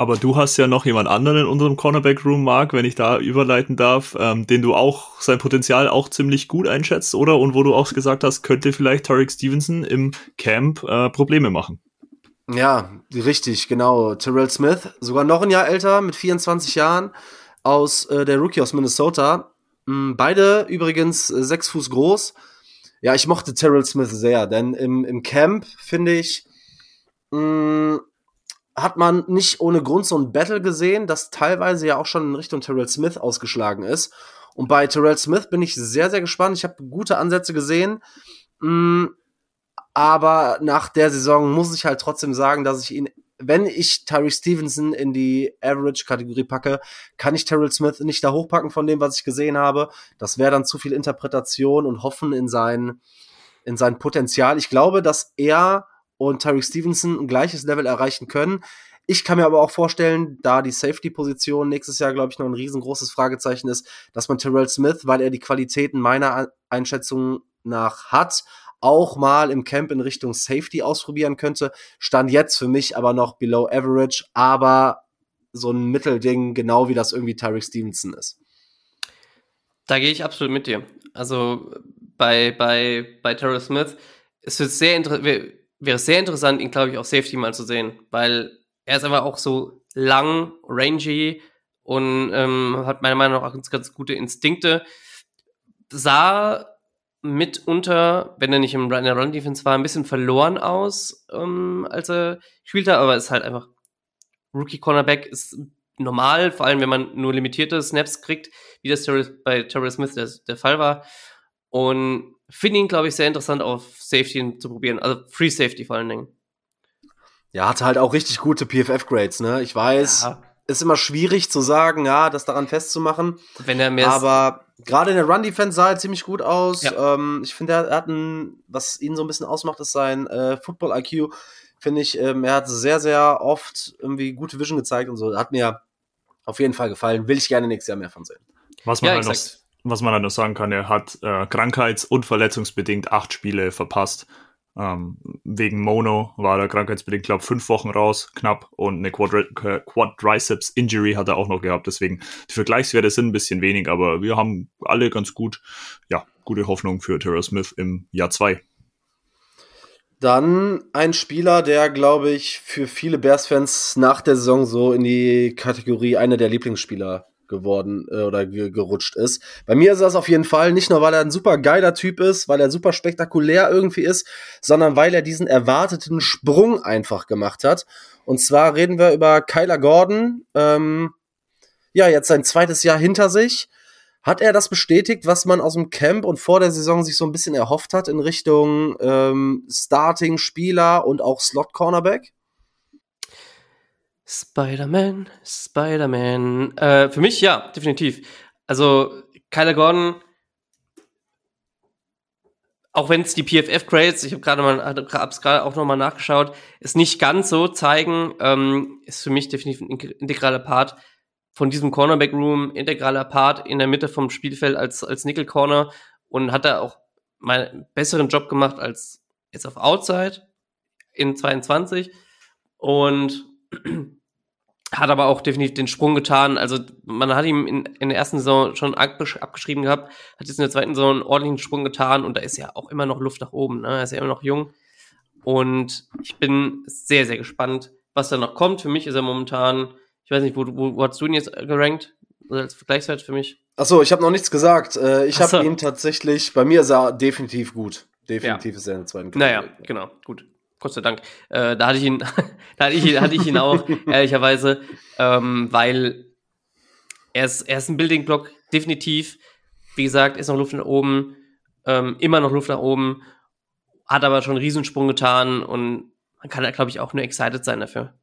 Aber du hast ja noch jemand anderen in unserem Cornerback-Room, Mark, wenn ich da überleiten darf, ähm, den du auch, sein Potenzial auch ziemlich gut einschätzt, oder? Und wo du auch gesagt hast, könnte vielleicht Tarek Stevenson im Camp äh, Probleme machen. Ja, richtig, genau. Terrell Smith, sogar noch ein Jahr älter, mit 24 Jahren, aus äh, der Rookie aus Minnesota. Mhm, beide übrigens äh, sechs Fuß groß. Ja, ich mochte Terrell Smith sehr, denn im, im Camp, finde ich, mh, hat man nicht ohne Grund so ein Battle gesehen, das teilweise ja auch schon in Richtung Terrell Smith ausgeschlagen ist. Und bei Terrell Smith bin ich sehr, sehr gespannt. Ich habe gute Ansätze gesehen. Mm, aber nach der Saison muss ich halt trotzdem sagen, dass ich ihn, wenn ich Tyree Stevenson in die Average-Kategorie packe, kann ich Terrell Smith nicht da hochpacken von dem, was ich gesehen habe. Das wäre dann zu viel Interpretation und Hoffen in sein, in sein Potenzial. Ich glaube, dass er und Tyreek Stevenson ein gleiches Level erreichen können. Ich kann mir aber auch vorstellen, da die Safety-Position nächstes Jahr, glaube ich, noch ein riesengroßes Fragezeichen ist, dass man Terrell Smith, weil er die Qualitäten meiner Einschätzung nach hat, auch mal im Camp in Richtung Safety ausprobieren könnte. Stand jetzt für mich aber noch below average, aber so ein Mittelding, genau wie das irgendwie Tyreek Stevenson ist. Da gehe ich absolut mit dir. Also bei, bei, bei Terrell Smith, es wird sehr interessant wäre sehr interessant, ihn, glaube ich, auf Safety mal zu sehen, weil er ist einfach auch so lang, rangy und ähm, hat meiner Meinung nach auch ganz, ganz gute Instinkte. Sah mitunter, wenn er nicht im, in der Run-Defense war, ein bisschen verloren aus, ähm, als er spielte, aber ist halt einfach Rookie-Cornerback ist normal, vor allem wenn man nur limitierte Snaps kriegt, wie das bei Terrell Smith der, der Fall war. Und finde ihn, glaube ich, sehr interessant auf Safety zu probieren. Also Free Safety vor allen Dingen. Ja, hatte halt auch richtig gute PFF-Grades, ne? Ich weiß, ja. ist immer schwierig zu sagen, ja, das daran festzumachen. Wenn er mehr Aber gerade in der Run-Defense sah er ziemlich gut aus. Ja. Ähm, ich finde, er, hat ein, was ihn so ein bisschen ausmacht, ist sein äh, Football-IQ. Finde ich, ähm, er hat sehr, sehr oft irgendwie gute Vision gezeigt und so. Hat mir auf jeden Fall gefallen. Will ich gerne nächstes Jahr mehr von sehen. Was man ja, halt noch was man halt noch sagen kann, er hat äh, krankheits- und verletzungsbedingt acht Spiele verpasst. Ähm, wegen Mono war er krankheitsbedingt, glaube fünf Wochen raus, knapp. Und eine Quadri Quadriceps Injury hat er auch noch gehabt. Deswegen, die Vergleichswerte sind ein bisschen wenig, aber wir haben alle ganz gut, ja, gute Hoffnung für Terrell Smith im Jahr zwei. Dann ein Spieler, der, glaube ich, für viele Bears-Fans nach der Saison so in die Kategorie einer der Lieblingsspieler geworden äh, oder ge gerutscht ist. Bei mir ist das auf jeden Fall nicht nur, weil er ein super geiler Typ ist, weil er super spektakulär irgendwie ist, sondern weil er diesen erwarteten Sprung einfach gemacht hat. Und zwar reden wir über Kyler Gordon. Ähm, ja, jetzt sein zweites Jahr hinter sich. Hat er das bestätigt, was man aus dem Camp und vor der Saison sich so ein bisschen erhofft hat in Richtung ähm, Starting-Spieler und auch Slot-Cornerback? Spider-Man, Spider-Man. Äh, für mich ja, definitiv. Also Kyler Gordon, auch wenn es die PFF-Grades, ich habe gerade mal, hab's gerade auch nochmal nachgeschaut, es nicht ganz so zeigen, ähm, ist für mich definitiv ein integraler Part von diesem Cornerback-Room, integraler Part in der Mitte vom Spielfeld als, als Nickel-Corner und hat da auch mal einen besseren Job gemacht als jetzt auf Outside in 22 und hat aber auch definitiv den Sprung getan. Also man hat ihm in, in der ersten Saison schon abgeschrieben gehabt, hat jetzt in der zweiten Saison einen ordentlichen Sprung getan und da ist ja auch immer noch Luft nach oben. Ne? Er ist ja immer noch jung. Und ich bin sehr, sehr gespannt, was da noch kommt. Für mich ist er momentan, ich weiß nicht, wo, wo, wo hast du ihn jetzt gerankt? Also als Vergleichswert für mich? Achso, ich habe noch nichts gesagt. Äh, ich habe ihn tatsächlich, bei mir ist er definitiv gut. Definitiv ja. ist er in der zweiten Kategorie. Naja, genau, gut. Gott sei Dank. Äh, da hatte ich ihn, da hatte ich, hatte ich ihn auch, ehrlicherweise, ähm, weil er ist, er ist ein Building Block, definitiv. Wie gesagt, ist noch Luft nach oben, ähm, immer noch Luft nach oben, hat aber schon einen Riesensprung getan und man kann da, glaube ich, auch nur excited sein dafür.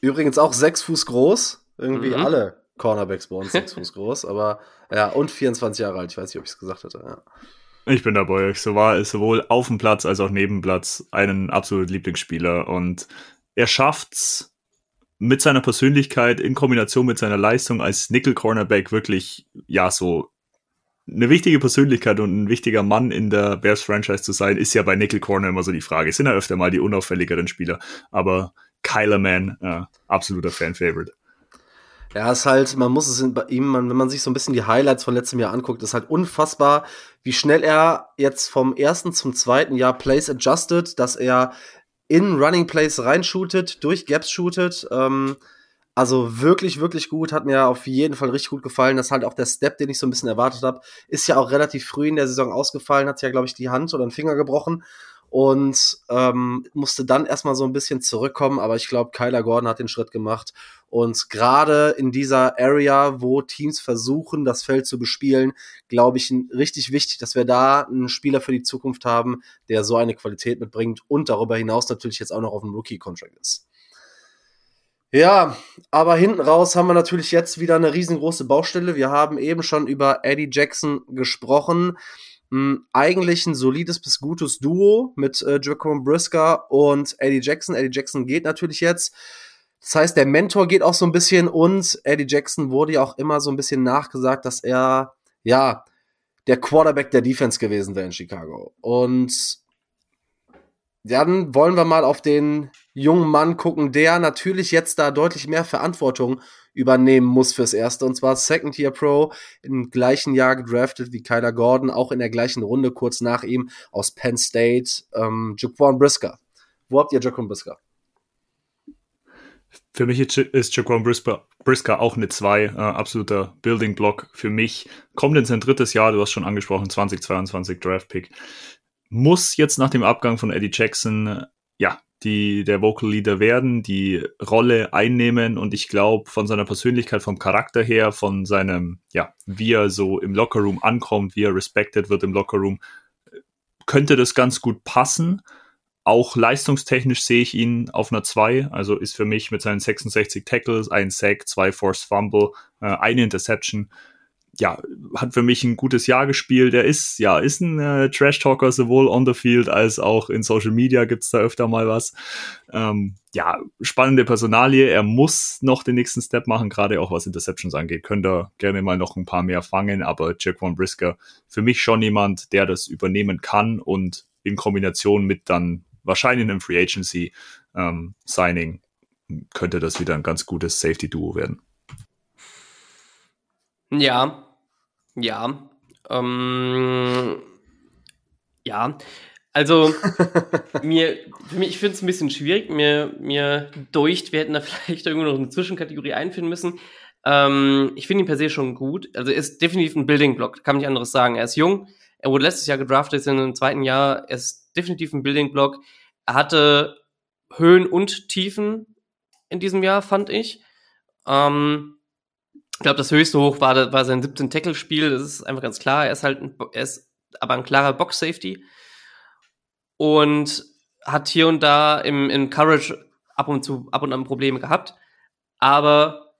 Übrigens auch sechs Fuß groß. Irgendwie mhm. alle Cornerbacks bei uns sechs Fuß groß, aber ja, und 24 Jahre alt. Ich weiß nicht, ob ich es gesagt hatte. Ja. Ich bin dabei. So war es sowohl auf dem Platz als auch neben Platz einen absoluten Lieblingsspieler und er schafft's mit seiner Persönlichkeit in Kombination mit seiner Leistung als Nickel Cornerback wirklich ja so eine wichtige Persönlichkeit und ein wichtiger Mann in der Bears Franchise zu sein, ist ja bei Nickel Corner immer so die Frage. Es sind ja öfter mal die unauffälligeren Spieler, aber Kyler Mann, äh, absoluter Fan-Favorite. Ja, ist halt, man muss es bei ihm, wenn man sich so ein bisschen die Highlights von letztem Jahr anguckt, ist halt unfassbar, wie schnell er jetzt vom ersten zum zweiten Jahr Plays adjusted, dass er in Running Plays reinshootet, durch Gaps shootet. Ähm, also wirklich, wirklich gut. Hat mir auf jeden Fall richtig gut gefallen. Das ist halt auch der Step, den ich so ein bisschen erwartet habe. Ist ja auch relativ früh in der Saison ausgefallen, hat ja, glaube ich, die Hand oder den Finger gebrochen und ähm, musste dann erstmal so ein bisschen zurückkommen, aber ich glaube, Kyler Gordon hat den Schritt gemacht. Und gerade in dieser Area, wo Teams versuchen, das Feld zu bespielen, glaube ich, richtig wichtig, dass wir da einen Spieler für die Zukunft haben, der so eine Qualität mitbringt und darüber hinaus natürlich jetzt auch noch auf dem Rookie-Contract ist. Ja, aber hinten raus haben wir natürlich jetzt wieder eine riesengroße Baustelle. Wir haben eben schon über Eddie Jackson gesprochen mh, eigentlich ein solides bis gutes Duo mit äh, Jacob Brisker und Eddie Jackson. Eddie Jackson geht natürlich jetzt. Das heißt, der Mentor geht auch so ein bisschen und Eddie Jackson wurde ja auch immer so ein bisschen nachgesagt, dass er, ja, der Quarterback der Defense gewesen wäre in Chicago. Und dann wollen wir mal auf den jungen Mann gucken, der natürlich jetzt da deutlich mehr Verantwortung übernehmen muss fürs Erste. Und zwar Second Year Pro im gleichen Jahr gedraftet wie Kyler Gordon, auch in der gleichen Runde kurz nach ihm aus Penn State, ähm, Jaquan Brisker. Wo habt ihr Jaquan Brisker? Für mich ist Jaquan Brisker, Brisker auch eine 2, äh, absoluter Building Block für mich. Kommt in sein drittes Jahr, du hast schon angesprochen, 2022 Draft Pick. Muss jetzt nach dem Abgang von Eddie Jackson, ja, die der Vocal Leader werden, die Rolle einnehmen. Und ich glaube von seiner Persönlichkeit, vom Charakter her, von seinem, ja, wie er so im Lockerroom ankommt, wie er respected wird im Lockerroom, könnte das ganz gut passen. Auch leistungstechnisch sehe ich ihn auf einer 2, also ist für mich mit seinen 66 Tackles, ein Sack, zwei Forced Fumble, äh, eine Interception ja, hat für mich ein gutes Jahr gespielt. Er ist, ja, ist ein äh, Trash-Talker, sowohl on the field als auch in Social Media gibt's da öfter mal was. Ähm, ja, spannende Personalie. Er muss noch den nächsten Step machen, gerade auch was Interceptions angeht. Könnte gerne mal noch ein paar mehr fangen, aber Jaquan Brisker für mich schon jemand, der das übernehmen kann und in Kombination mit dann wahrscheinlich einem Free Agency ähm, Signing könnte das wieder ein ganz gutes Safety-Duo werden. Ja, ja. Ähm, ja. Also, mir, für mich, ich finde es ein bisschen schwierig. Mir, mir deucht, wir hätten da vielleicht irgendwo noch eine Zwischenkategorie einführen müssen. Ähm, ich finde ihn per se schon gut. Also, er ist definitiv ein Building-Block, kann nicht anderes sagen. Er ist jung, er wurde letztes Jahr gedraftet, ist in einem zweiten Jahr. Er ist definitiv ein Building-Block. Er hatte Höhen und Tiefen in diesem Jahr, fand ich. Ähm, ich glaube, das höchste Hoch war, war sein 17 Tackle-Spiel. Das ist einfach ganz klar. Er ist halt ein, er ist aber ein klarer Box-Safety. Und hat hier und da im, im Courage ab und zu, ab und an Probleme gehabt. Aber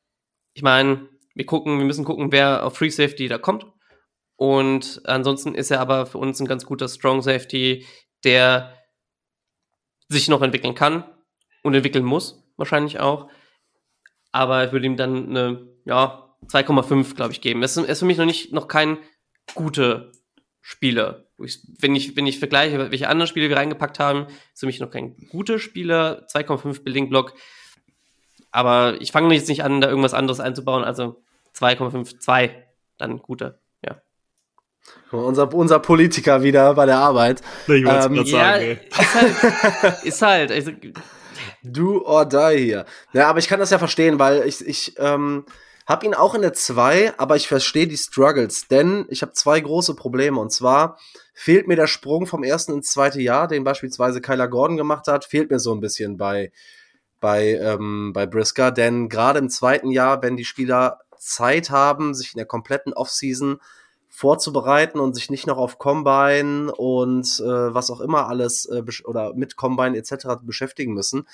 ich meine, wir gucken, wir müssen gucken, wer auf Free Safety da kommt. Und ansonsten ist er aber für uns ein ganz guter Strong Safety, der sich noch entwickeln kann und entwickeln muss, wahrscheinlich auch. Aber ich würde ihm dann eine, ja, 2,5, glaube ich, geben. Es ist, ist für mich noch nicht noch kein guter Spieler. Wenn, ich, wenn ich vergleiche, welche anderen Spiele wir reingepackt haben, ist für mich noch kein guter Spieler. 2,5 Building Block. Aber ich fange jetzt nicht an, da irgendwas anderes einzubauen. Also 2,52, dann guter. Ja. Unser, unser Politiker wieder bei der Arbeit. Ich ähm, ja, sagen, ist halt. ist halt also, Do or die hier. Ja, aber ich kann das ja verstehen, weil ich, ich ähm, habe ihn auch in der 2, aber ich verstehe die Struggles, denn ich habe zwei große Probleme. Und zwar fehlt mir der Sprung vom ersten ins zweite Jahr, den beispielsweise Kyler Gordon gemacht hat, fehlt mir so ein bisschen bei, bei, ähm, bei Brisker. Denn gerade im zweiten Jahr, wenn die Spieler Zeit haben, sich in der kompletten Offseason vorzubereiten und sich nicht noch auf Combine und äh, was auch immer alles äh, oder mit Combine etc. beschäftigen müssen,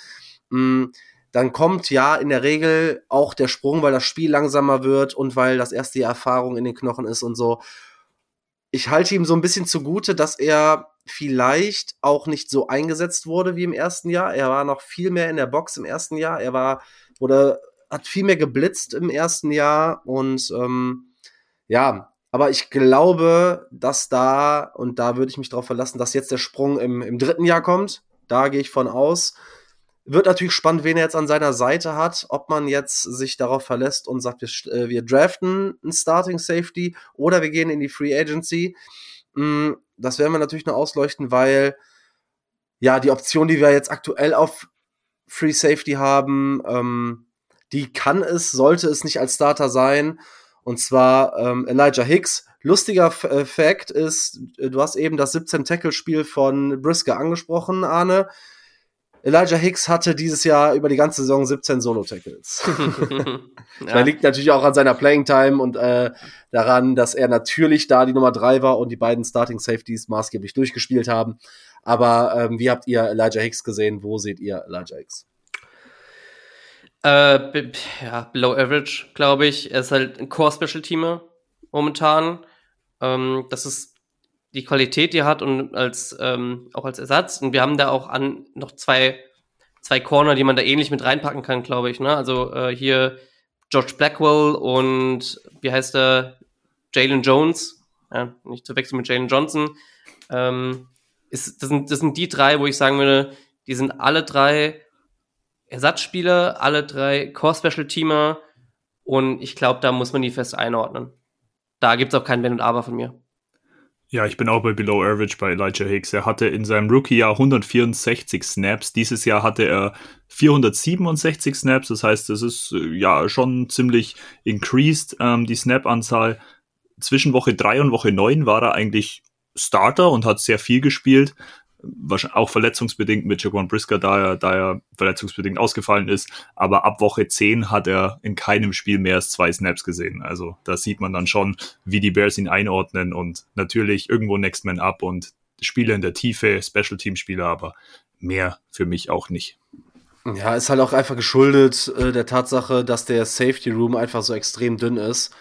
mh, mm, dann kommt ja in der Regel auch der Sprung, weil das Spiel langsamer wird und weil das erste Jahr Erfahrung in den Knochen ist und so ich halte ihm so ein bisschen zugute, dass er vielleicht auch nicht so eingesetzt wurde wie im ersten Jahr. Er war noch viel mehr in der Box im ersten Jahr. Er war oder hat viel mehr geblitzt im ersten Jahr und ähm, ja, aber ich glaube, dass da und da würde ich mich darauf verlassen, dass jetzt der Sprung im, im dritten Jahr kommt. Da gehe ich von aus. Wird natürlich spannend, wen er jetzt an seiner Seite hat, ob man jetzt sich darauf verlässt und sagt, wir, äh, wir draften einen Starting Safety oder wir gehen in die Free Agency. Mm, das werden wir natürlich nur ausleuchten, weil ja, die Option, die wir jetzt aktuell auf Free Safety haben, ähm, die kann es, sollte es nicht als Starter sein. Und zwar ähm, Elijah Hicks. Lustiger F äh, Fact ist, äh, du hast eben das 17-Tackle-Spiel von Brisker angesprochen, Arne. Elijah Hicks hatte dieses Jahr über die ganze Saison 17 Solo-Tackles. ja. Das liegt natürlich auch an seiner Playing Time und äh, daran, dass er natürlich da die Nummer drei war und die beiden Starting Safeties maßgeblich durchgespielt haben. Aber ähm, wie habt ihr Elijah Hicks gesehen? Wo seht ihr Elijah Hicks? Äh, ja, below average, glaube ich. Er ist halt ein Core-Special-Teamer momentan. Ähm, das ist die Qualität, die er hat und als ähm, auch als Ersatz. Und wir haben da auch an noch zwei, zwei Corner, die man da ähnlich mit reinpacken kann, glaube ich. Ne? Also äh, hier George Blackwell und wie heißt er? Jalen Jones. Ja, nicht zu wechseln mit Jalen Johnson. Ähm, ist, das, sind, das sind die drei, wo ich sagen würde, die sind alle drei Ersatzspieler, alle drei Core-Special-Teamer. Und ich glaube, da muss man die fest einordnen. Da gibt es auch kein Wenn und Aber von mir. Ja, ich bin auch bei Below Average bei Elijah Hicks. Er hatte in seinem Rookie-Jahr 164 Snaps. Dieses Jahr hatte er 467 Snaps. Das heißt, das ist äh, ja schon ziemlich increased, ähm, die Snap-Anzahl. Zwischen Woche 3 und Woche 9 war er eigentlich Starter und hat sehr viel gespielt auch verletzungsbedingt mit Jaquan Brisker, da er, da er verletzungsbedingt ausgefallen ist. Aber ab Woche 10 hat er in keinem Spiel mehr als zwei Snaps gesehen. Also da sieht man dann schon, wie die Bears ihn einordnen und natürlich irgendwo Next Man Up und Spieler in der Tiefe, Special Team Spieler, aber mehr für mich auch nicht. Ja, ist halt auch einfach geschuldet äh, der Tatsache, dass der Safety Room einfach so extrem dünn ist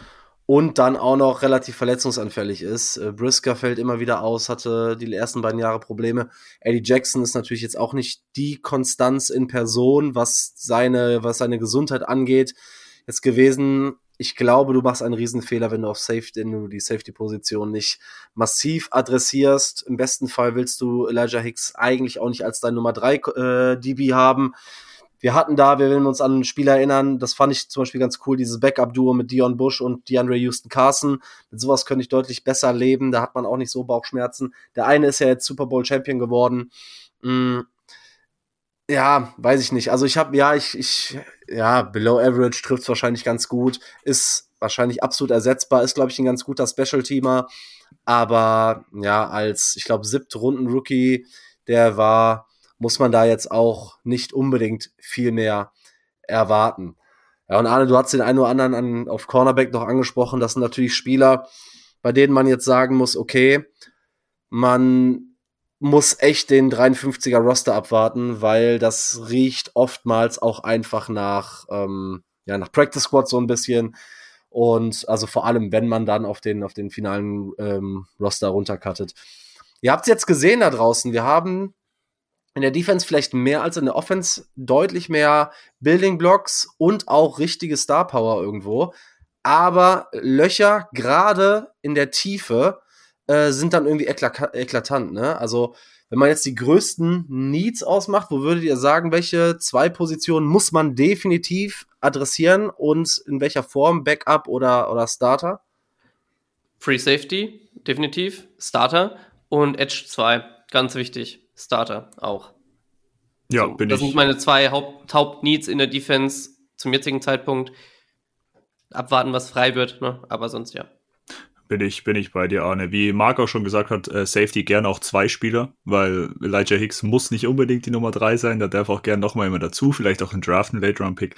und dann auch noch relativ verletzungsanfällig ist. Äh, Brisker fällt immer wieder aus, hatte die ersten beiden Jahre Probleme. Eddie Jackson ist natürlich jetzt auch nicht die Konstanz in Person, was seine, was seine Gesundheit angeht, jetzt gewesen. Ich glaube, du machst einen Riesenfehler, wenn du auf Safety, wenn du die Safety-Position nicht massiv adressierst. Im besten Fall willst du Elijah Hicks eigentlich auch nicht als dein Nummer 3 äh, DB haben wir hatten da, wir werden uns an ein Spiel erinnern, das fand ich zum Beispiel ganz cool, dieses Backup-Duo mit Dion Bush und DeAndre Houston Carson. Mit sowas könnte ich deutlich besser leben, da hat man auch nicht so Bauchschmerzen. Der eine ist ja jetzt Super Bowl Champion geworden. Mm, ja, weiß ich nicht. Also ich habe, ja, ich, ich, ja, Below Average trifft es wahrscheinlich ganz gut, ist wahrscheinlich absolut ersetzbar, ist, glaube ich, ein ganz guter Special-Teamer. Aber ja, als, ich glaube, siebte Runden-Rookie, der war muss man da jetzt auch nicht unbedingt viel mehr erwarten. Ja, und Arne, du hast den einen oder anderen an, auf Cornerback noch angesprochen. Das sind natürlich Spieler, bei denen man jetzt sagen muss, okay, man muss echt den 53er Roster abwarten, weil das riecht oftmals auch einfach nach, ähm, ja, nach Practice Squad so ein bisschen. Und also vor allem, wenn man dann auf den, auf den finalen ähm, Roster runtercuttet. Ihr habt es jetzt gesehen da draußen. Wir haben in der Defense vielleicht mehr als in der Offense deutlich mehr Building Blocks und auch richtige Star Power irgendwo. Aber Löcher gerade in der Tiefe, äh, sind dann irgendwie eklatant, ne? Also, wenn man jetzt die größten Needs ausmacht, wo würdet ihr sagen, welche zwei Positionen muss man definitiv adressieren und in welcher Form? Backup oder, oder Starter? Free Safety, definitiv. Starter und Edge 2, ganz wichtig. Starter auch. Ja, so, bin das ich. sind meine zwei Haupt Hauptneeds in der Defense zum jetzigen Zeitpunkt. Abwarten, was frei wird, ne? aber sonst ja. Bin ich, bin ich bei dir, Arne. Wie Marc auch schon gesagt hat, äh, Safety gerne auch zwei Spieler, weil Elijah Hicks muss nicht unbedingt die Nummer drei sein. Da darf auch gerne nochmal immer dazu, vielleicht auch ein Draft, ein Late-Round-Pick.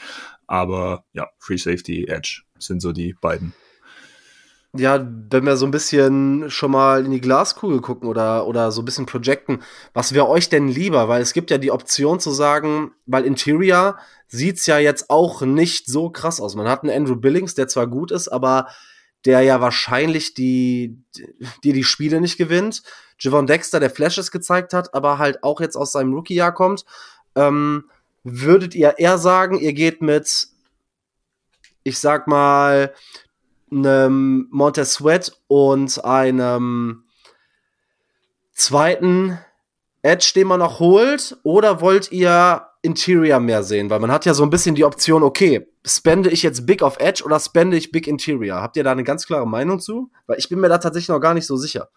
Aber ja, Free Safety, Edge sind so die beiden. Ja, wenn wir so ein bisschen schon mal in die Glaskugel gucken oder, oder so ein bisschen projecten, was wäre euch denn lieber? Weil es gibt ja die Option zu sagen, weil Interior sieht's ja jetzt auch nicht so krass aus. Man hat einen Andrew Billings, der zwar gut ist, aber der ja wahrscheinlich die, die, die Spiele nicht gewinnt. Javon Dexter, der Flashes gezeigt hat, aber halt auch jetzt aus seinem Rookie-Jahr kommt. Ähm, würdet ihr eher sagen, ihr geht mit, ich sag mal, einem Montez Sweat und einem zweiten Edge, den man noch holt? Oder wollt ihr Interior mehr sehen? Weil man hat ja so ein bisschen die Option, okay, spende ich jetzt Big auf Edge oder spende ich Big Interior? Habt ihr da eine ganz klare Meinung zu? Weil ich bin mir da tatsächlich noch gar nicht so sicher.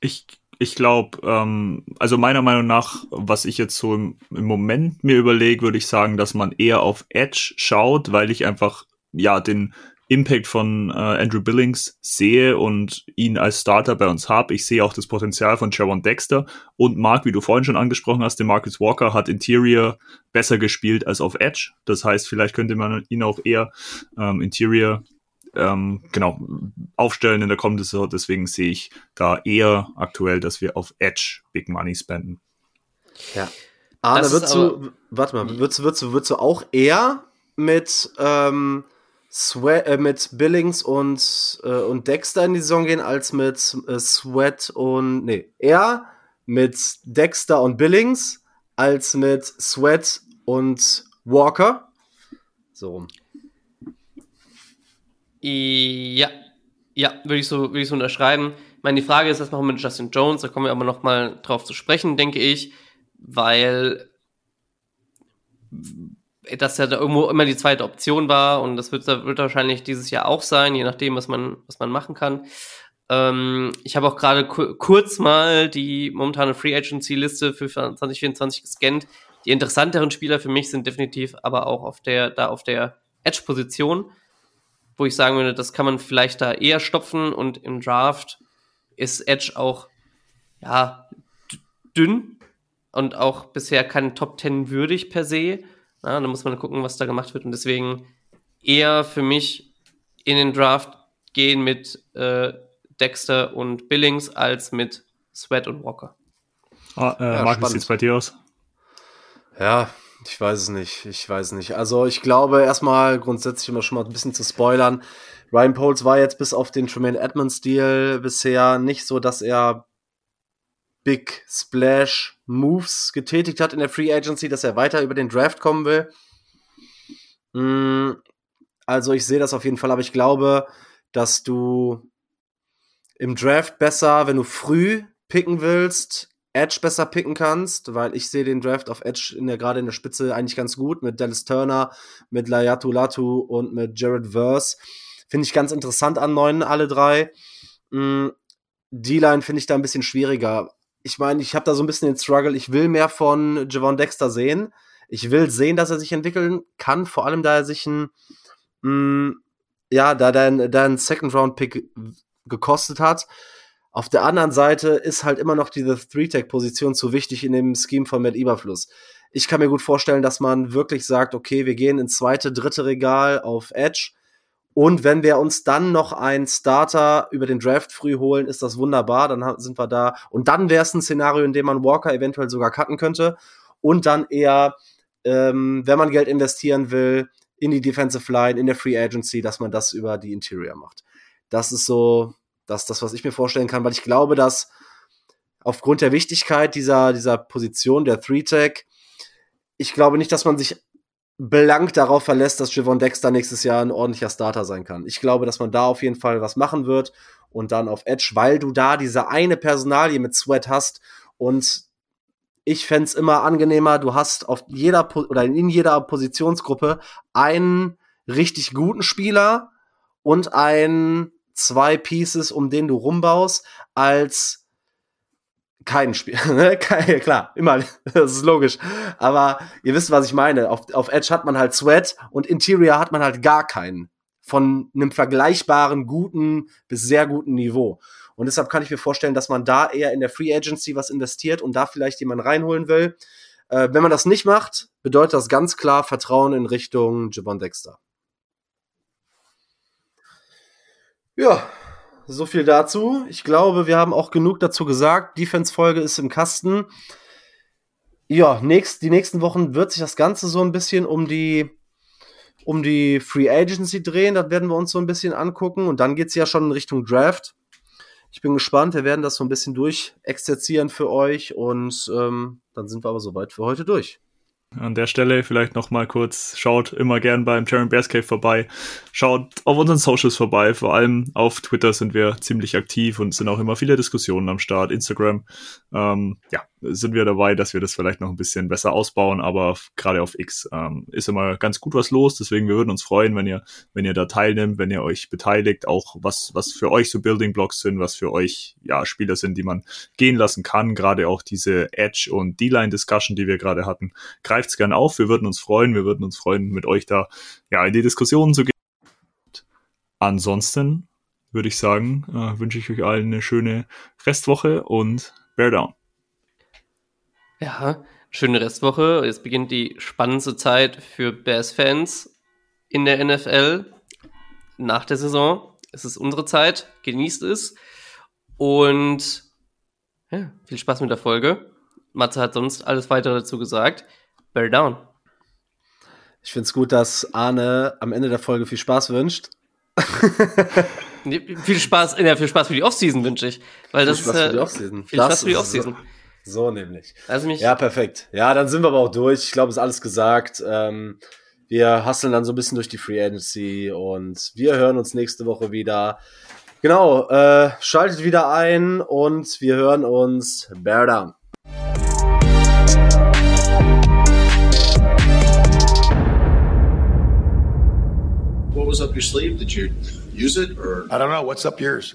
Ich, ich glaube, ähm, also meiner Meinung nach, was ich jetzt so im, im Moment mir überlege, würde ich sagen, dass man eher auf Edge schaut, weil ich einfach ja den Impact von äh, Andrew Billings sehe und ihn als Starter bei uns habe. Ich sehe auch das Potenzial von Jaron Dexter und Mark, wie du vorhin schon angesprochen hast, der Marcus Walker hat Interior besser gespielt als auf Edge. Das heißt, vielleicht könnte man ihn auch eher ähm, Interior ähm, genau aufstellen in der kommenden Saison. Deswegen sehe ich da eher aktuell, dass wir auf Edge Big Money spenden. Ja. Arne, würdest du, warte mal, würdest, würdest, würdest du auch eher mit ähm, Sweat, äh, mit Billings und, äh, und Dexter in die Saison gehen, als mit äh, Sweat und. Nee, eher mit Dexter und Billings als mit Sweat und Walker. So rum. Ja, ja, würde ich so, würde ich so unterschreiben. Ich meine, die Frage ist, was machen wir mit Justin Jones? Da kommen wir aber noch mal drauf zu sprechen, denke ich, weil das ja da irgendwo immer die zweite Option war und das wird, wird wahrscheinlich dieses Jahr auch sein, je nachdem, was man, was man machen kann. Ähm, ich habe auch gerade ku kurz mal die momentane Free Agency Liste für 2024 gescannt. Die interessanteren Spieler für mich sind definitiv aber auch auf der, da auf der Edge-Position, wo ich sagen würde, das kann man vielleicht da eher stopfen und im Draft ist Edge auch, ja, dünn und auch bisher kein Top 10 würdig per se. Ja, da muss man gucken, was da gemacht wird. Und deswegen eher für mich in den Draft gehen mit äh, Dexter und Billings als mit Sweat und Walker. Ah, äh, ja, Marc, wie sieht es bei dir aus? Ja, ich weiß es nicht. Ich weiß es nicht. Also ich glaube erstmal grundsätzlich immer schon mal ein bisschen zu spoilern. Ryan Poles war jetzt bis auf den Tremaine Edmonds Deal bisher nicht so, dass er Big Splash Moves getätigt hat in der Free Agency, dass er weiter über den Draft kommen will. Mm, also ich sehe das auf jeden Fall, aber ich glaube, dass du im Draft besser, wenn du früh picken willst, Edge besser picken kannst, weil ich sehe den Draft auf Edge in der gerade in der Spitze eigentlich ganz gut mit Dallas Turner, mit Layatu Latu und mit Jared Verse. Finde ich ganz interessant an neun alle drei. Mm, D-Line finde ich da ein bisschen schwieriger ich meine, ich habe da so ein bisschen den Struggle. Ich will mehr von Javon Dexter sehen. Ich will sehen, dass er sich entwickeln kann, vor allem da er sich ein, mh, mm, ja, da dein, dein Second-Round-Pick gekostet hat. Auf der anderen Seite ist halt immer noch diese Three-Tech-Position zu wichtig in dem Scheme von Matt Eberfluss. Ich kann mir gut vorstellen, dass man wirklich sagt, okay, wir gehen ins zweite, dritte Regal auf Edge und wenn wir uns dann noch einen Starter über den Draft früh holen, ist das wunderbar. Dann sind wir da. Und dann wäre es ein Szenario, in dem man Walker eventuell sogar cutten könnte. Und dann eher, ähm, wenn man Geld investieren will, in die Defensive Line, in der Free Agency, dass man das über die Interior macht. Das ist so das, das was ich mir vorstellen kann, weil ich glaube, dass aufgrund der Wichtigkeit dieser, dieser Position, der Three-Tech, ich glaube nicht, dass man sich blank darauf verlässt, dass Javon Dexter nächstes Jahr ein ordentlicher Starter sein kann. Ich glaube, dass man da auf jeden Fall was machen wird und dann auf Edge, weil du da diese eine Personalie mit Sweat hast und ich fände immer angenehmer, du hast auf jeder oder in jeder Positionsgruppe einen richtig guten Spieler und einen zwei Pieces, um den du rumbaust, als kein Spiel. Ne? Klar, immer, das ist logisch. Aber ihr wisst, was ich meine. Auf, auf Edge hat man halt Sweat und Interior hat man halt gar keinen. Von einem vergleichbaren, guten bis sehr guten Niveau. Und deshalb kann ich mir vorstellen, dass man da eher in der Free Agency was investiert und da vielleicht jemanden reinholen will. Äh, wenn man das nicht macht, bedeutet das ganz klar Vertrauen in Richtung Javon Dexter. Ja, so viel dazu. Ich glaube, wir haben auch genug dazu gesagt. Defense-Folge ist im Kasten. Ja, nächst, die nächsten Wochen wird sich das Ganze so ein bisschen um die, um die Free Agency drehen. Das werden wir uns so ein bisschen angucken. Und dann geht es ja schon in Richtung Draft. Ich bin gespannt. Wir werden das so ein bisschen durchexerzieren für euch. Und ähm, dann sind wir aber soweit für heute durch. An der Stelle vielleicht noch mal kurz, schaut immer gern beim Jeremy Bears Cave vorbei, schaut auf unseren Socials vorbei, vor allem auf Twitter sind wir ziemlich aktiv und sind auch immer viele Diskussionen am Start, Instagram, ähm, ja, sind wir dabei, dass wir das vielleicht noch ein bisschen besser ausbauen, aber gerade auf X ähm, ist immer ganz gut was los, deswegen wir würden uns freuen, wenn ihr, wenn ihr da teilnimmt, wenn ihr euch beteiligt, auch was, was für euch so Building Blocks sind, was für euch, ja, Spieler sind, die man gehen lassen kann, gerade auch diese Edge und D-Line Discussion, die wir gerade hatten, greift's gern auf, wir würden uns freuen, wir würden uns freuen, mit euch da, ja, in die Diskussionen zu gehen. Ansonsten würde ich sagen, äh, wünsche ich euch allen eine schöne Restwoche und Bear Down. Ja, schöne Restwoche. Jetzt beginnt die spannendste Zeit für Bears-Fans in der NFL nach der Saison. Es ist unsere Zeit, genießt es. Und ja, viel Spaß mit der Folge. Matze hat sonst alles weitere dazu gesagt. Bear down. Ich finde es gut, dass Arne am Ende der Folge viel Spaß wünscht. viel Spaß, ja, viel Spaß für die Offseason wünsche ich. Weil das viel Spaß ist, für die Offseason. Viel Spaß für die Offseason. So nämlich. Also mich ja, perfekt. Ja, dann sind wir aber auch durch. Ich glaube, ist alles gesagt. Ähm, wir hustlen dann so ein bisschen durch die Free Agency und wir hören uns nächste Woche wieder. Genau, äh, schaltet wieder ein und wir hören uns. Bear down. Up your sleeve? Did you use it or? I don't know. What's up yours?